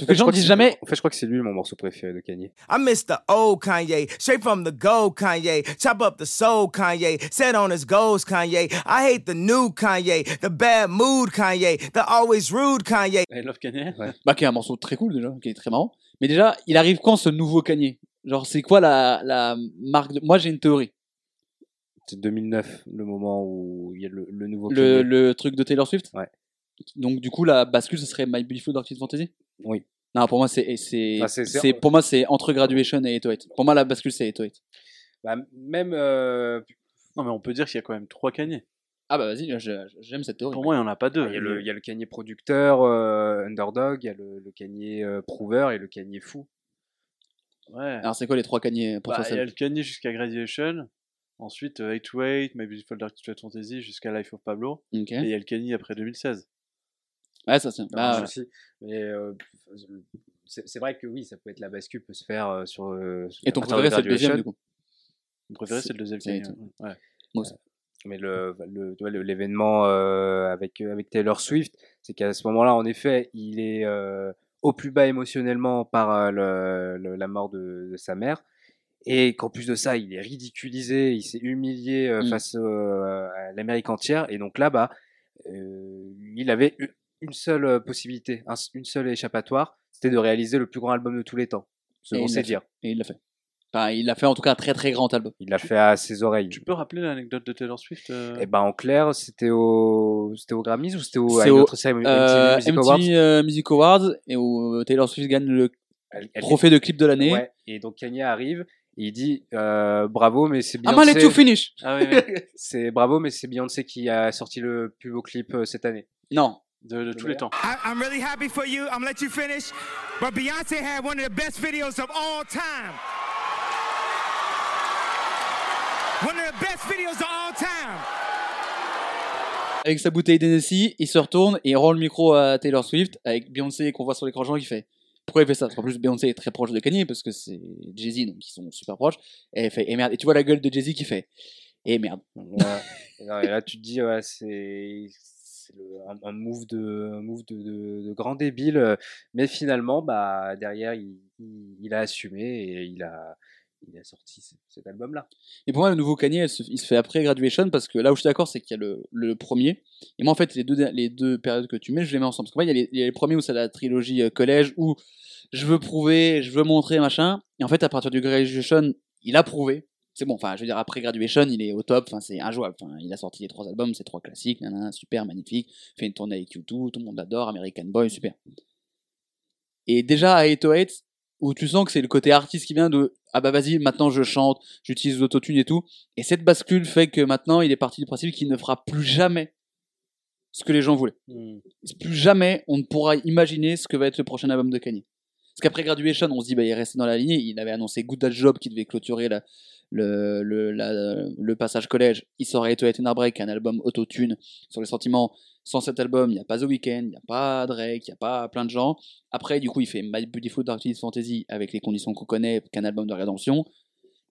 Speaker 4: Sauf que les
Speaker 5: Je
Speaker 4: gens disent jamais
Speaker 5: En fait, je crois que c'est lui mon morceau préféré de Kanye.
Speaker 8: I miss the old Kanye, straight from the gold Kanye. Chop up the soul Kanye, set on his goals Kanye. I hate the new Kanye, the bad mood Kanye, the always rude Kanye.
Speaker 6: I love Kanye.
Speaker 4: bah, qui est un morceau très cool déjà, qui est très marrant. Mais déjà, il arrive quand ce nouveau Kanye? Genre, c'est quoi la, la marque de... Moi, j'ai une théorie.
Speaker 5: C'est 2009, le moment où il y a le, le nouveau
Speaker 4: Le,
Speaker 5: Kanye.
Speaker 4: le truc de Taylor Swift?
Speaker 5: Ouais.
Speaker 4: Donc, du coup, la bascule, ce serait My Beautiful Dark Fantasy?
Speaker 5: Oui.
Speaker 4: Non, pour moi, c'est, c'est,
Speaker 5: Ah, c'est- c'est-
Speaker 4: c'est- pour moi, c'est entre Graduation et 808. Pour moi, la bascule, c'est 808.
Speaker 5: Bah, même euh,
Speaker 6: Non, mais on peut dire qu'il y a quand même trois Kanye.
Speaker 4: Ah bah vas-y, j'aime cette théorie.
Speaker 6: Pour moi, il n'y en a pas deux.
Speaker 5: il y, a le, il y a le Kanye producteur, euh, underdog, il y a le, le Kanye euh, prover et le Kanye fou.
Speaker 6: Ouais.
Speaker 4: Alors, c'est quoi les trois Kanye pour
Speaker 6: Bah,
Speaker 4: toi
Speaker 6: il y a le Kanye jusqu'à Graduation. Ensuite, euh, 808, My Beautiful Dark Twisted Fantasy jusqu'à Life of Pablo.
Speaker 4: Ok.
Speaker 6: Et il y a le Kanye après 2016.
Speaker 4: Ouais, ça c'est. Bah, ouais.
Speaker 5: Mais euh, c'est vrai que oui, ça peut être la bascule peut se faire euh, sur. euh,
Speaker 4: Et ton préféré, c'est le deuxième, du coup?
Speaker 6: Mon préféré,
Speaker 4: C'est-
Speaker 6: le deuxième. Ouais.
Speaker 5: Mais le le- le- l'événement euh, avec avec Taylor Swift, c'est qu'à ce moment-là, en effet, il est euh, au plus bas émotionnellement par le- le- la mort de, de sa mère. Et qu'en plus de ça, il est ridiculisé, il s'est humilié euh, face euh, à l'Amérique entière. Et donc là, bah, euh, il avait une seule euh, possibilité, un- une seule échappatoire, c'était de réaliser le plus grand album de tous les temps, selon ses
Speaker 4: l'a
Speaker 5: dires.
Speaker 4: Et il l'a fait. Enfin, il a fait en tout cas un très très grand album.
Speaker 5: Il l'a fait à ses oreilles.
Speaker 6: Tu peux rappeler l'anecdote de Taylor Swift euh,
Speaker 5: Et ben en clair, c'était au c'était au Grammys ou c'était au à
Speaker 4: C'est
Speaker 5: une
Speaker 4: au-
Speaker 5: autre cérémonie
Speaker 4: Euh,
Speaker 5: Music Awards?
Speaker 4: euh, Music Awards et où Taylor Swift gagne le
Speaker 5: Elle- elle-
Speaker 4: trophée de clip de l'année.
Speaker 5: Ouais, et donc Kanye arrive et il dit euh, bravo mais c'est
Speaker 4: I'm gonna let you
Speaker 5: Beyoncé
Speaker 4: finish.
Speaker 6: Ah oui, oui.
Speaker 5: c'est bravo mais c'est Beyoncé qui a sorti le plus beau clip euh, cette année.
Speaker 4: Non.
Speaker 6: De, de tous les temps.
Speaker 7: I, I'm really happy for you. I'm gonna let you finish. But Beyonce had one of the best videos of all time. One of the best videos of all time.
Speaker 4: Avec sa bouteille d'Hennessy, il se retourne et il rend le micro à Taylor Swift avec Beyoncé qu'on voit sur l'écran géant qui fait pourquoi il fait ça? Parce qu'en plus Beyoncé est très proche de Kanye parce que c'est Jay-Z donc ils sont super proches et elle fait et merde et tu vois la gueule de Jay-Z qui fait et merde.
Speaker 5: Ouais. et, non, et là tu te dis ouais, c'est c'est un, un move de move de, grand débile euh, mais finalement bah derrière il, a assumé et il a sorti cet album là.
Speaker 4: Et pour moi, le nouveau Kanye, il se fait après Graduation parce que là où je suis d'accord, c'est qu'il y a le, premier. Et moi, en fait, les deux, les deux périodes que tu mets, je les mets ensemble. Parce qu'en fait, il y a les, il y a les premiers où c'est la trilogie euh, collège où je veux prouver, je veux montrer, machin. Et en fait, à partir du Graduation, il a prouvé. C'est bon, enfin, je veux dire, après Graduation, il est au top, enfin, c'est injouable. Enfin, il a sorti les trois albums, c'est trois classiques, nanana, super, magnifique. Fait une tournée avec U2, tout le monde adore, American Boy, super. Et déjà à 808, où tu sens que c'est le côté artiste qui vient de ah bah vas-y, maintenant je chante, j'utilise l'autotune et tout. Et cette bascule fait que maintenant il est parti du principe qu'il ne fera plus jamais ce que les gens voulaient.
Speaker 6: Hmm.
Speaker 4: Plus jamais on ne pourra imaginer ce que va être le prochain album de Kanye. Parce qu'après Graduation, on se dit bah il est resté dans la lignée, il avait annoncé Good Job qui devait clôturer la, le, passage collège. Il sort Wet and Break, un album autotune sur les sentiments. Sans cet album, il n'y a pas The Weeknd, il n'y a pas Drake, il n'y a pas plein de gens. Après, du coup, il fait My Beautiful Dark Fantasy avec les conditions qu'on connaît, qu'un album de rédemption.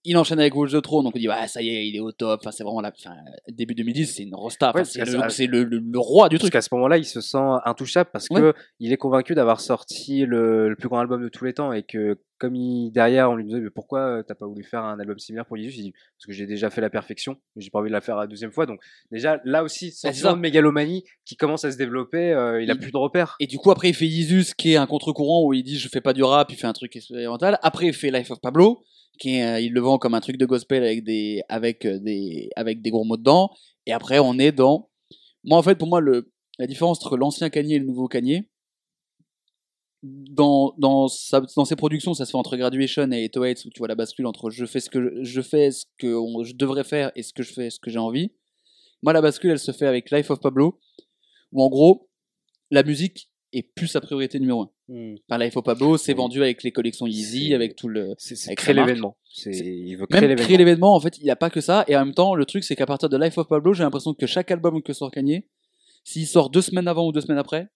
Speaker 4: Il enchaîne avec Watch the Throne, donc on dit, ah, ça y est, il est au top. Enfin, c'est vraiment la, enfin, début 2010, c'est une rosta. Enfin,
Speaker 5: Ouais,
Speaker 4: c'est
Speaker 5: parce
Speaker 4: le, roi du
Speaker 5: Parce
Speaker 4: truc.
Speaker 5: qu'à ce moment-là, il se sent intouchable parce
Speaker 4: Ouais.
Speaker 5: que il est convaincu d'avoir sorti le, le plus grand album de tous les temps et que comme il, derrière on lui disait mais pourquoi euh, t'as pas voulu faire un album similaire pour Jesus il dit parce que j'ai déjà fait la perfection mais j'ai pas envie de la faire la deuxième fois donc déjà là aussi
Speaker 4: Bah, c'est ça.
Speaker 5: de mégalomanie qui commence à se développer euh, il a plus de repères
Speaker 4: Et du coup, après, il fait Jesus, qui est un contre-courant où il dit je fais pas du rap, il fait un truc expérimental. Après, il fait Life of Pablo, euh, il le vend comme un truc de gospel avec des, avec euh, des, avec des gros mots dedans. Et après, on est dans. Moi, en fait, pour moi, la différence entre l'ancien Kanye et le nouveau Kanye, dans, dans, sa- ses productions, ça se fait entre Graduation et 808, où tu vois la bascule entre je fais ce que je, fais ce que je devrais faire et ce que je fais ce que j'ai envie. Moi, la bascule, elle se fait avec Life of Pablo, où en gros, la musique est plus sa priorité numéro un.
Speaker 6: Hmm.
Speaker 4: Enfin, Life of Pablo, c'est
Speaker 5: Oui.
Speaker 4: vendu avec les collections Yeezy, avec tout le.
Speaker 5: c'est créer l'événement il veut créer l'événement
Speaker 4: créer l'événement, en fait, il n'y a pas que ça. Et en même temps, le truc, c'est qu'à partir de Life of Pablo, j'ai l'impression que chaque album que sort Kanye, s'il sort deux semaines avant ou deux semaines après,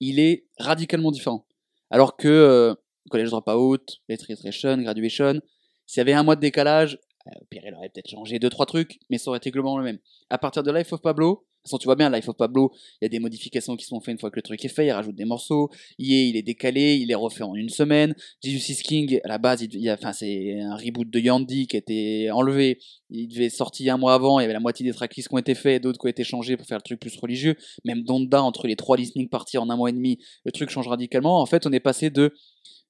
Speaker 4: il est radicalement différent. Alors que euh, College Dropout, Retreation, Graduation, s'il y avait un mois de décalage, au pire, il aurait peut-être changé deux trois trucs, mais ça aurait été globalement le même. À partir de Life of Pablo, façon, tu vois bien, Life of Pablo, il y a des modifications qui sont faites une fois que le truc est fait, il rajoute des morceaux, il est, il est décalé, il est refait en une semaine. Jesus is King, à la base, il, c'est un reboot de Yandy qui a été enlevé, il devait sortir un mois avant, il y avait la moitié des tracklists qui ont été faits, d'autres qui ont été changés pour faire le truc plus religieux. Même Donda, entre les trois listening parties en un mois et demi, le truc change radicalement. En fait, on est passé de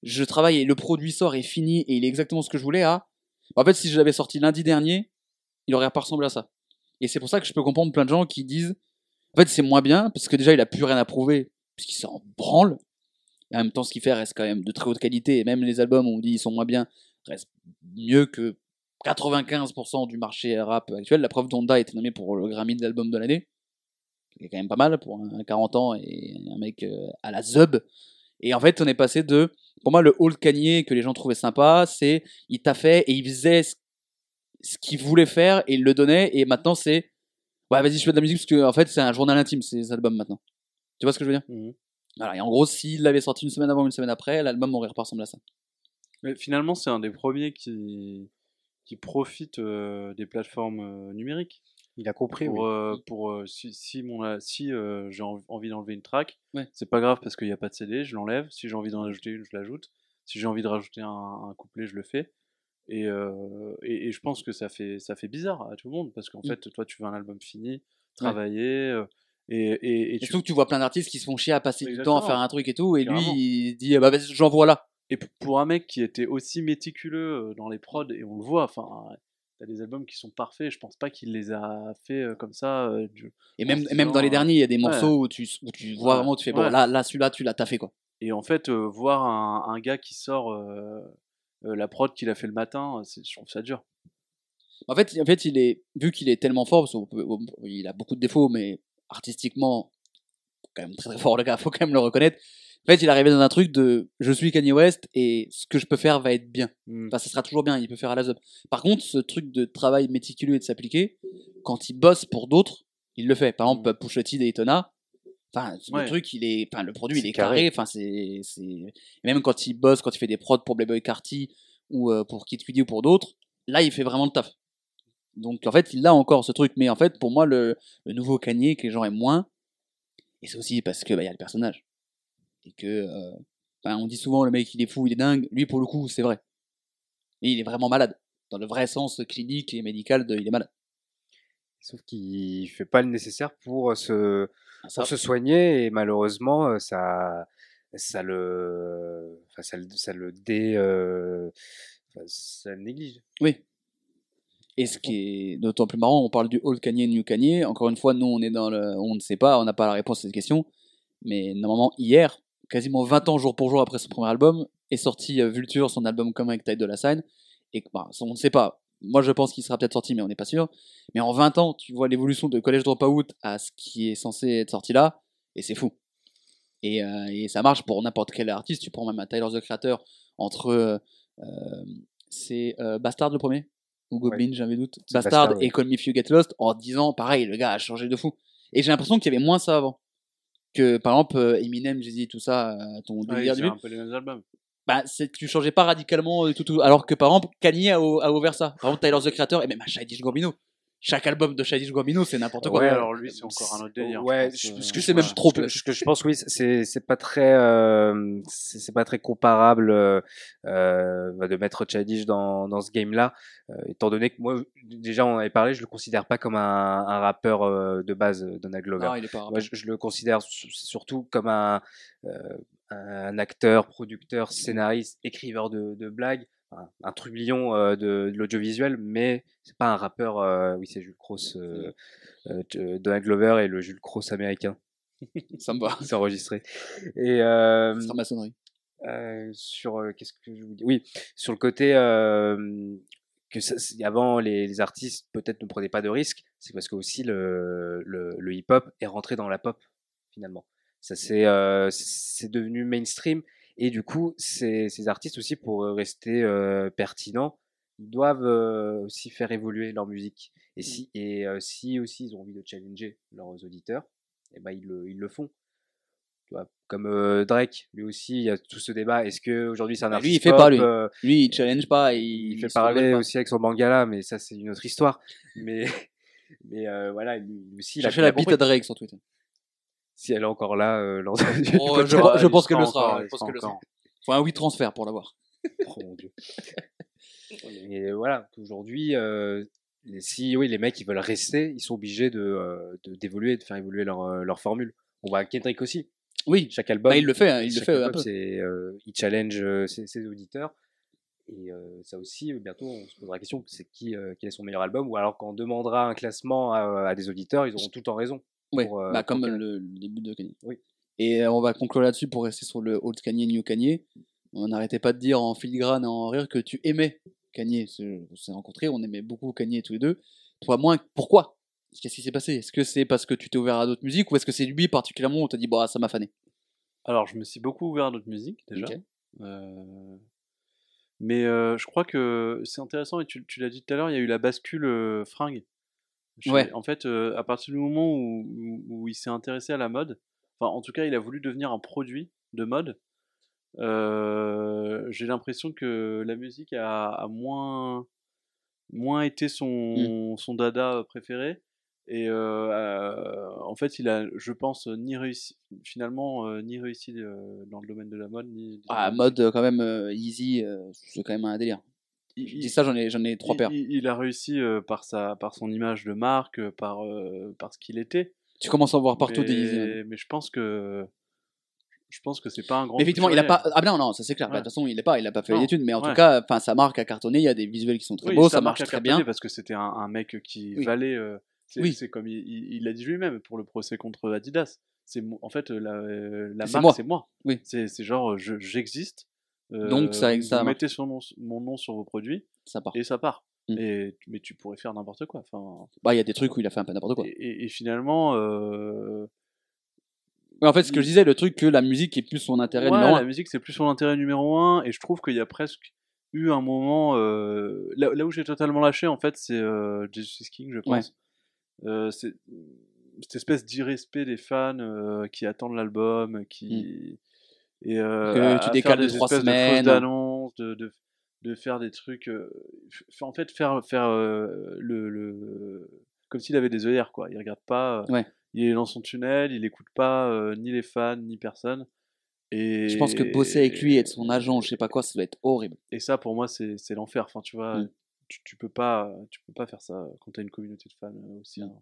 Speaker 4: je travaille et le produit sort est fini et il est exactement ce que je voulais à en fait, si je l'avais sorti lundi dernier, il aurait pas ressemblé à ça. Et c'est pour ça que je peux comprendre plein de gens qui disent en fait, c'est moins bien parce que déjà, il a plus rien à prouver puisqu'il s'en branle. Et en même temps, ce qu'il fait reste quand même de très haute qualité et même les albums, on dit ils sont moins bien, restent mieux que 95% du marché rap actuel. La preuve, Donda a été nommé pour le Grammy de l'album de l'année. C'est quand même pas mal pour un 40 ans et un mec euh, à la zub. Et en fait, on est passé de, pour moi, le old Kanye que les gens trouvaient sympa, c'est, il t'a fait et il faisait ce, ce qu'il voulait faire et il le donnait. Et maintenant, c'est, ouais, vas-y, je fais de la musique parce que, en fait, c'est un journal intime, ces albums maintenant. Tu vois ce que je veux dire?
Speaker 6: Mhm.
Speaker 4: Voilà. Et en gros, s'il l'avait sorti une semaine avant, une semaine après, l'album aurait pas ressemblé à ça.
Speaker 6: Mais finalement, c'est un des premiers qui, qui profite euh, des plateformes euh, numériques.
Speaker 5: Il a compris,
Speaker 6: Pour,
Speaker 5: oui.
Speaker 6: euh, pour euh, si, si, mon, si euh, j'ai en- envie d'enlever une track,
Speaker 4: Ouais.
Speaker 6: c'est pas grave parce qu'il n'y a pas de CD, je l'enlève. Si j'ai envie d'en rajouter une, je l'ajoute. Si j'ai envie de rajouter un, un couplet, je le fais. Et, euh, et, et je pense que ça fait, ça fait bizarre à tout le monde parce qu'en
Speaker 4: Mm.
Speaker 6: fait, toi, tu veux un album fini, travaillé, euh, et, et, tu,
Speaker 4: surtout que tu vois plein d'artistes qui se font chier à passer du temps à faire un truc et tout, et lui, il dit, ah bah vas-y, j'envoie là.
Speaker 6: Et pour un mec qui était aussi méticuleux euh, dans les prods, et on le voit, enfin, t'as des albums qui sont parfaits, je pense pas qu'il les a fait comme ça. du-
Speaker 4: Et même, même dans les derniers, il y a des
Speaker 6: ouais.
Speaker 4: morceaux où tu, où tu vois
Speaker 6: Ouais.
Speaker 4: vraiment, tu fais, bon,
Speaker 6: Ouais.
Speaker 4: là, là celui-là, tu l'as taffé, quoi.
Speaker 6: Et en fait, euh, voir un, un gars qui sort euh, la prod qu'il a fait le matin, c'est- je trouve ça dur.
Speaker 4: En fait, en fait, il est, vu qu'il est tellement fort, parce qu'on peut- on- il a beaucoup de défauts, mais artistiquement, quand même très très fort le gars, faut quand même le reconnaître. En fait, il est arrivé dans un truc de, je suis Kanye West et ce que je peux faire va être bien.
Speaker 6: Mm.
Speaker 4: Enfin, ça sera toujours bien, il peut faire à la zone. Par contre, ce truc de travail méticuleux et de s'appliquer, quand il bosse pour d'autres, il le fait. Par exemple, Pusha T Daytona, enfin, le
Speaker 6: Ouais.
Speaker 4: truc, il est, enfin, le produit, il
Speaker 5: C'est
Speaker 4: est carré.
Speaker 5: carré.
Speaker 4: Enfin, c'est, c'est, même quand il bosse, quand il fait des prods pour Playboy Carty ou euh, pour Kid Cudi ou pour d'autres, là, il fait vraiment le taf. Donc, en fait, il a encore ce truc. Mais en fait, pour moi, le, le nouveau Kanye que les gens aiment moins, et c'est aussi parce que, bah, il y a le personnage. Et que, euh, enfin, on dit souvent, le mec, il est fou, il est dingue. Lui, pour le coup, c'est vrai. Et il est vraiment malade. Dans le vrai sens clinique et médical de il est malade.
Speaker 5: Sauf qu'il fait pas le nécessaire pour se,
Speaker 4: Ah, ça,
Speaker 5: pour se soigner et malheureusement ça ça le enfin, ça le ça le dé euh, ça le néglige
Speaker 4: Oui. Et ce qui est d'autant plus marrant, on parle du old Kanye, new Kanye. Encore une fois, nous, on est dans le, on ne sait pas, on n'a pas la réponse à cette question. Mais normalement, hier, quasiment 20 ans jour pour jour après son premier album, est sorti Vulture, son album commun avec Ty Dolla Sign. Et que, bah, on ne sait pas. Moi, je pense qu'il sera peut-être sorti, mais on n'est pas sûr. Mais en 20 ans, tu vois l'évolution de College Dropout à ce qui est censé être sorti là, et c'est fou. Et, euh, et ça marche pour n'importe quel artiste. Tu prends même un Tyler the Creator entre. euh, euh, c'est euh, Bastard le premier Ou Goblin, j'avais doute. Bastard,
Speaker 5: Bastard,
Speaker 4: et
Speaker 5: ouais.
Speaker 4: Call Me If You Get Lost en 10 ans, pareil, le gars a changé de fou. Et j'ai l'impression qu'il y avait moins ça avant. Que par exemple, Eminem, Jay-Z, tout ça, ton
Speaker 6: Ouais,
Speaker 4: délire
Speaker 6: c'est
Speaker 4: du
Speaker 6: un peu les mêmes albums.
Speaker 4: Bah, c'est- tu changeais pas radicalement euh, tout, tout. Alors que par exemple, Kanye a, a ouvert ça. Par exemple, Tyler the Creator et même Childish Gambino. Chaque album de Childish Gambino, c'est n'importe quoi.
Speaker 6: Ouais, alors lui, c'est encore un autre délire.
Speaker 5: ouais
Speaker 6: je
Speaker 5: je-
Speaker 6: pense, euh,
Speaker 5: que
Speaker 4: c'est même trop
Speaker 5: ce que je pense oui c'est c'est pas très euh, c'est c'est pas très comparable euh, euh, de mettre Chadish dans dans ce game là étant donné que moi déjà on en avait parlé je le considère pas comme un, un rappeur euh, de base euh, Donald Glover
Speaker 4: Non, il est pas
Speaker 5: Moi, je, je le considère su- surtout comme un, euh, un acteur, producteur, scénariste, écriveur de, de blagues, un, un trublion euh, de, de l'audiovisuel, mais c'est pas un rappeur. euh, oui, c'est Jules Cross, euh, euh, euh, Donald Glover et le Jules Cross américain.
Speaker 4: Ça me va.
Speaker 5: C'est enregistré. Et euh,
Speaker 4: C'est maçonnerie.
Speaker 5: euh, sur euh, qu'est-ce que je vous dis Oui, sur le côté euh, que ça- avant les, les artistes peut-être ne prenaient pas de risques, c'est parce que aussi le, le, le hip-hop est rentré dans la pop finalement. Ça c'est euh, c'est devenu mainstream et du coup ces, ces artistes aussi pour euh, rester euh, pertinents, ils doivent euh, aussi faire évoluer leur musique. Et si et euh, si aussi ils ont envie de challenger leurs auditeurs, et ben ils le, ils le font. comme euh, Drake, lui aussi, il y a tout ce débat. Est-ce que aujourd'hui c'est un
Speaker 4: Bah,
Speaker 5: artiste
Speaker 4: lui, il fait
Speaker 5: pop,
Speaker 4: pas, lui.
Speaker 5: euh,
Speaker 4: Lui, il challenge pas, il,
Speaker 5: il fait parler aussi avec son Bangala, mais ça c'est une autre histoire. Mais mais euh, voilà, lui aussi, il a, a
Speaker 4: la bite à Drake sur Twitter.
Speaker 5: Si elle est encore là, euh, lors du
Speaker 4: Oh, je, pense- je qu'elle le sera.
Speaker 6: encore,
Speaker 4: je
Speaker 6: il
Speaker 4: pense qu'elle le sera. Faut un oui transfert pour l'avoir.
Speaker 5: Oh mon dieu. Et voilà, aujourd'hui, euh, les- si oui, les mecs ils veulent rester, ils sont obligés de euh, de- d'évoluer, de, faire évoluer leur, euh, leur formule. On voit Kendrick aussi.
Speaker 4: Oui,
Speaker 5: Chaque album,
Speaker 4: bah, il le fait, hein, il le fait un peu.
Speaker 5: c'est, euh, il challenge euh, ses, ses auditeurs. Et euh, ça aussi, euh, bientôt, on se posera la question c'est qui, euh, quel est son meilleur album? Ou alors quand on demandera un classement à, à des auditeurs, ils auront tout le temps raison.
Speaker 4: Ouais,
Speaker 5: pour, euh,
Speaker 4: bah, comme
Speaker 5: Kanye.
Speaker 4: le, le début de Kanye.
Speaker 5: Oui.
Speaker 4: Et euh, on va conclure là-dessus pour rester sur le old Kanye, new Kanye. On n'arrêtait pas de dire en filigrane et en rire que tu aimais Kanye. On s'est rencontrés, on aimait beaucoup Kanye tous les deux. Toi moins, pourquoi? Qu'est-ce qui s'est passé? Est-ce que c'est parce que tu t'es ouvert à d'autres musiques ou est-ce que c'est lui particulièrement où on t'a dit bah ça m'a fané?
Speaker 6: Alors, je me suis beaucoup ouvert à d'autres musiques déjà. Euh, Mais euh, je crois que c'est intéressant, et tu, tu l'as dit tout à l'heure, il y a eu la bascule euh, fringue.
Speaker 4: Ouais.
Speaker 6: En fait, euh, à partir du moment où, où- où il s'est intéressé à la mode, enfin, en tout cas, il a voulu devenir un produit de mode, euh, j'ai l'impression que la musique a, a moins, moins été son, son dada préféré. Et euh, en fait, il a, je pense, ni réussi, finalement, euh, ni réussi dans le domaine de la mode, ni.
Speaker 4: Ah, mode quand même easy, c'est quand même un délire.
Speaker 6: Il-
Speaker 4: Je
Speaker 6: il-
Speaker 4: dis ça, j'en ai, j'en ai trois paires.
Speaker 6: il- il a réussi euh, par, sa, par son image de marque, euh, par, euh, par ce qu'il était.
Speaker 4: Tu commences à en voir partout
Speaker 6: mais,
Speaker 4: des
Speaker 6: mais je pense que je pense que c'est pas un grand.
Speaker 4: Mais effectivement, il a pas. Ah, non, non, ça c'est clair. Bah. De toute façon, il est pas, il a pas fait
Speaker 6: Non,
Speaker 4: d'études, mais en tout cas, enfin, sa marque a cartonné. Il y a des visuels qui sont très
Speaker 6: Oui,
Speaker 4: beaux, ça marche très bien.
Speaker 6: parce que c'était un, un mec qui
Speaker 4: Oui.
Speaker 6: valait. euh, c'est
Speaker 4: Oui.
Speaker 6: c'est comme il- l'a dit lui-même pour le procès contre Adidas. C'est en fait la, euh, la marque, c'est moi.
Speaker 4: Oui.
Speaker 6: C'est genre je- j'existe. Euh,
Speaker 4: Donc, ça-
Speaker 6: vous,
Speaker 4: ça
Speaker 6: vous mettez mon nom sur vos produits
Speaker 4: Ça part.
Speaker 6: et ça part.
Speaker 4: Mm.
Speaker 6: Et mais tu pourrais faire n'importe quoi. Enfin.
Speaker 4: Bah, il y a des trucs où il a fait un peu n'importe quoi.
Speaker 6: Et, et- et finalement. euh,
Speaker 4: en fait, ce que je disais, le truc que la musique est plus son intérêt
Speaker 6: Ouais,
Speaker 4: numéro
Speaker 6: la
Speaker 4: un.
Speaker 6: musique c'est plus son intérêt numéro un et je trouve qu'il y a presque eu un moment euh, là, là où j'ai totalement lâché en fait c'est euh, Jesus King je
Speaker 4: Ouais.
Speaker 6: pense Euh, c'est cette espèce d'irrespect des fans euh, qui attendent l'album qui et euh.
Speaker 4: Que tu décales de trois semaines.
Speaker 6: de de, faire des trucs euh, en fait faire faire euh, le, le comme s'il avait des œillères quoi il regarde pas
Speaker 4: Ouais.
Speaker 6: il est dans son tunnel il écoute pas ni les fans ni personne et
Speaker 4: Je pense que bosser avec lui, être son agent, je sais pas quoi, ça doit être horrible.
Speaker 6: et ça pour moi c'est l'enfer enfin tu vois
Speaker 4: Mm.
Speaker 6: tu, tu peux pas tu peux pas faire ça quand t'as une communauté de fans aussi hein,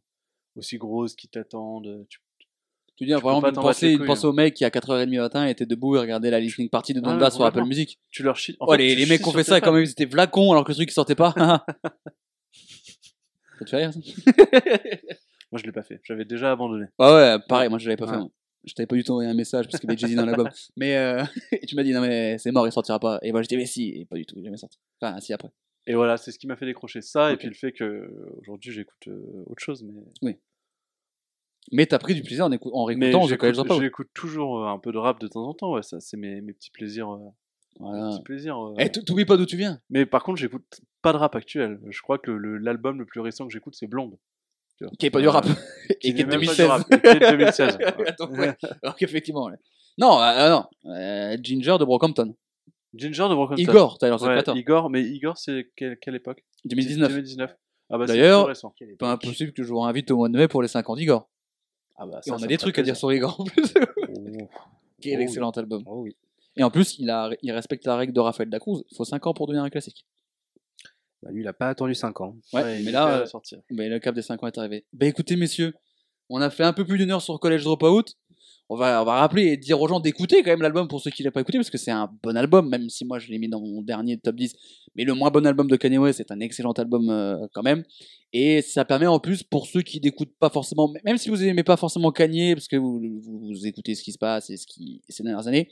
Speaker 6: aussi grosse qui t'attendent tu-
Speaker 4: Tu
Speaker 6: peux
Speaker 4: exemple,
Speaker 6: pas
Speaker 4: une pensée, une pensée au mec qui à 4h30 du matin était debout et regardait la listening party de
Speaker 6: Ah,
Speaker 4: Donda sur Apple. Music.
Speaker 6: tu leur chies
Speaker 4: Oh, les, mecs qui ont fait ça, quand même, ils étaient flacons alors que le truc il sortait pas. ça te fait rire ça
Speaker 6: moi je l'ai pas fait j'avais déjà abandonné
Speaker 4: Ouais, ouais, pareil, moi je l'avais pas fait. Je t'avais pas du tout envoyé un message parce qu'il y avait Jay-Z dans l'album. Mais euh, et tu m'as dit, non, mais c'est mort, il sortira pas. Et moi j'étais, mais si, et pas du tout, il jamais sorti. Enfin, si après.
Speaker 6: et voilà c'est ce qui m'a fait décrocher ça et puis le fait que aujourd'hui j'écoute euh, autre chose mais
Speaker 4: Mais t'as pris du plaisir en, écou- en réécoutant
Speaker 6: j'écoute toujours euh, un peu de rap de temps en temps ouais ça c'est mes, mes petits plaisirs euh, mes
Speaker 4: Voilà.
Speaker 6: petits plaisirs euh.
Speaker 4: Eh, t'oublies pas d'où tu viens.
Speaker 6: mais par contre j'écoute pas de rap actuel je crois que l'album le plus récent que j'écoute c'est Blonde.
Speaker 4: Qui est pas du rap. Et qui est de
Speaker 6: n'est même pas
Speaker 4: 2016.
Speaker 6: du rap, et qui est de 2016. ouais.
Speaker 4: Donc, ouais. Alors qu'effectivement, ouais. Non, euh, euh, non. Euh, Ginger de Brockhampton.
Speaker 6: Ginger de Broken
Speaker 4: Igor, the
Speaker 6: Ouais. Igor, mais Igor, c'est quelle, quelle époque?
Speaker 4: 2019.
Speaker 6: 2019. Ah bah,
Speaker 4: D'ailleurs. Pas impossible que je vous réinvite au mois de mai pour les 5 ans d'Igor.
Speaker 6: Ah bah,
Speaker 4: Et on a des trucs à dire sur Igor en plus.
Speaker 5: Oh,
Speaker 4: Quel
Speaker 5: Oh
Speaker 4: excellent album.
Speaker 5: oh oui.
Speaker 4: Et en plus, il, a, il respecte la règle de Raphaël Dacruz. Il faut 5 ans pour devenir un classique.
Speaker 5: Bah, lui, il a pas attendu 5 ans.
Speaker 4: Ouais, mais là, euh, mais le cap des 5 ans est arrivé. Bah écoutez, messieurs, on a fait un peu plus d'une heure sur College Dropout. On va, on va rappeler et dire aux gens d'écouter quand même l'album pour ceux qui l'ont pas écouté parce que c'est un bon album, même si moi je l'ai mis dans mon dernier top 10. Mais le moins bon album de Kanye West, c'est un excellent album euh, quand même. Et ça permet en plus pour ceux qui n'écoutent pas forcément, même si vous n'aimez pas forcément Kanye, parce que vous, vous, vous écoutez ce qui se passe et ce qui ces dernières années,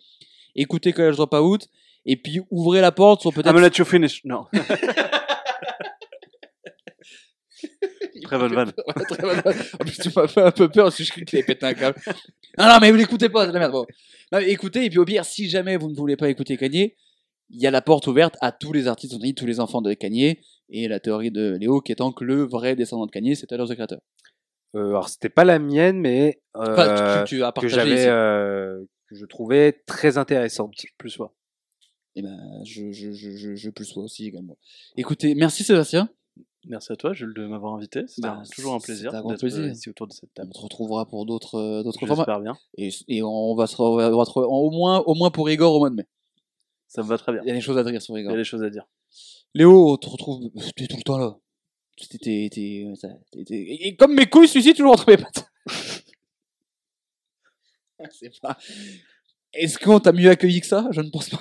Speaker 4: écoutez College Dropout et puis ouvrez la porte sur peut-être
Speaker 6: I'm gonna let you finish. Non. Très bonne vanne.
Speaker 4: Ouais, très bonne vanne. En plus, tu m'as fait un peu peur parce que je croyais qu'il avait pété un câble. Non, non, mais vous l'écoutez pas, c'est de la merde. Bon. Non, mais écoutez, et puis au pire, si jamais vous ne voulez pas écouter Kanye, il y a la porte ouverte à tous les artistes, on dit tous les enfants de Kanye, et la théorie de Léo qui étant que le vrai descendant de Kanye, c'est Tyler the Creator.
Speaker 5: Euh, alors c'était pas la mienne, mais euh,
Speaker 4: Enfin, tu, tu as
Speaker 5: que j'avais, euh, que je trouvais très intéressante.
Speaker 6: Plus soi.
Speaker 4: Eh ben, je, je, je, je, je plus sois aussi également. Écoutez, merci Sébastien.
Speaker 6: Merci à toi, Jules, de m'avoir invité. C'était
Speaker 4: Bah,
Speaker 6: un- toujours un
Speaker 4: c'est
Speaker 6: plaisir
Speaker 4: un grand
Speaker 6: d'être
Speaker 4: plaisir.
Speaker 6: euh, ici autour de cette
Speaker 4: On se retrouvera pour d'autres euh, d'autres formats.
Speaker 6: Bien.
Speaker 4: Et, et on va se retrouver au moins, au moins pour Igor au mois de mai.
Speaker 6: Ça me va très bien.
Speaker 4: Il y a des choses à dire sur
Speaker 6: Il y
Speaker 4: Igor.
Speaker 6: a des choses à dire.
Speaker 4: Léo, on te retrouve. T'es tout le temps là. T'es- et comme mes couilles, celui-ci toujours entre mes pattes. C'est pas. Est-ce qu'on t'a mieux accueilli que ça? Je ne pense pas.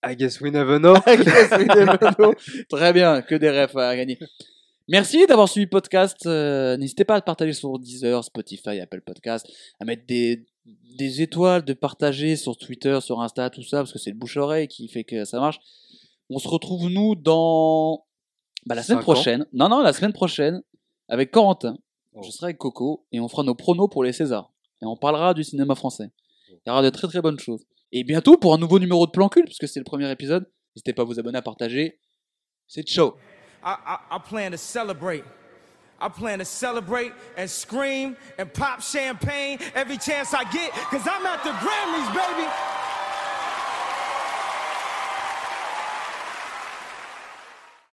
Speaker 5: I guess we never know.
Speaker 4: Très bien, que des refs à gagner. Merci d'avoir suivi le podcast. Euh, N'hésitez pas à le partager sur Deezer, Spotify, Apple Podcast, à mettre des, des étoiles, de partager sur Twitter, sur Insta, tout ça, parce que c'est le bouche-oreille qui fait que ça marche. On se retrouve, nous, dans bah, la semaine prochaine. Non, non, la semaine prochaine, avec Corentin.
Speaker 5: Oh.
Speaker 4: Je serai avec Coco et on fera nos pronos pour les Césars. Et on parlera du cinéma français. Il y aura de très très bonnes choses. Et bientôt pour un nouveau numéro de Plan Cul, puisque c'est le premier épisode. N'hésitez pas à vous abonner, à partager. C'est ciao.
Speaker 8: I, I, I plan to celebrate. I plan to celebrate and scream and pop champagne every chance I get, cause I'm at the Grammys, baby.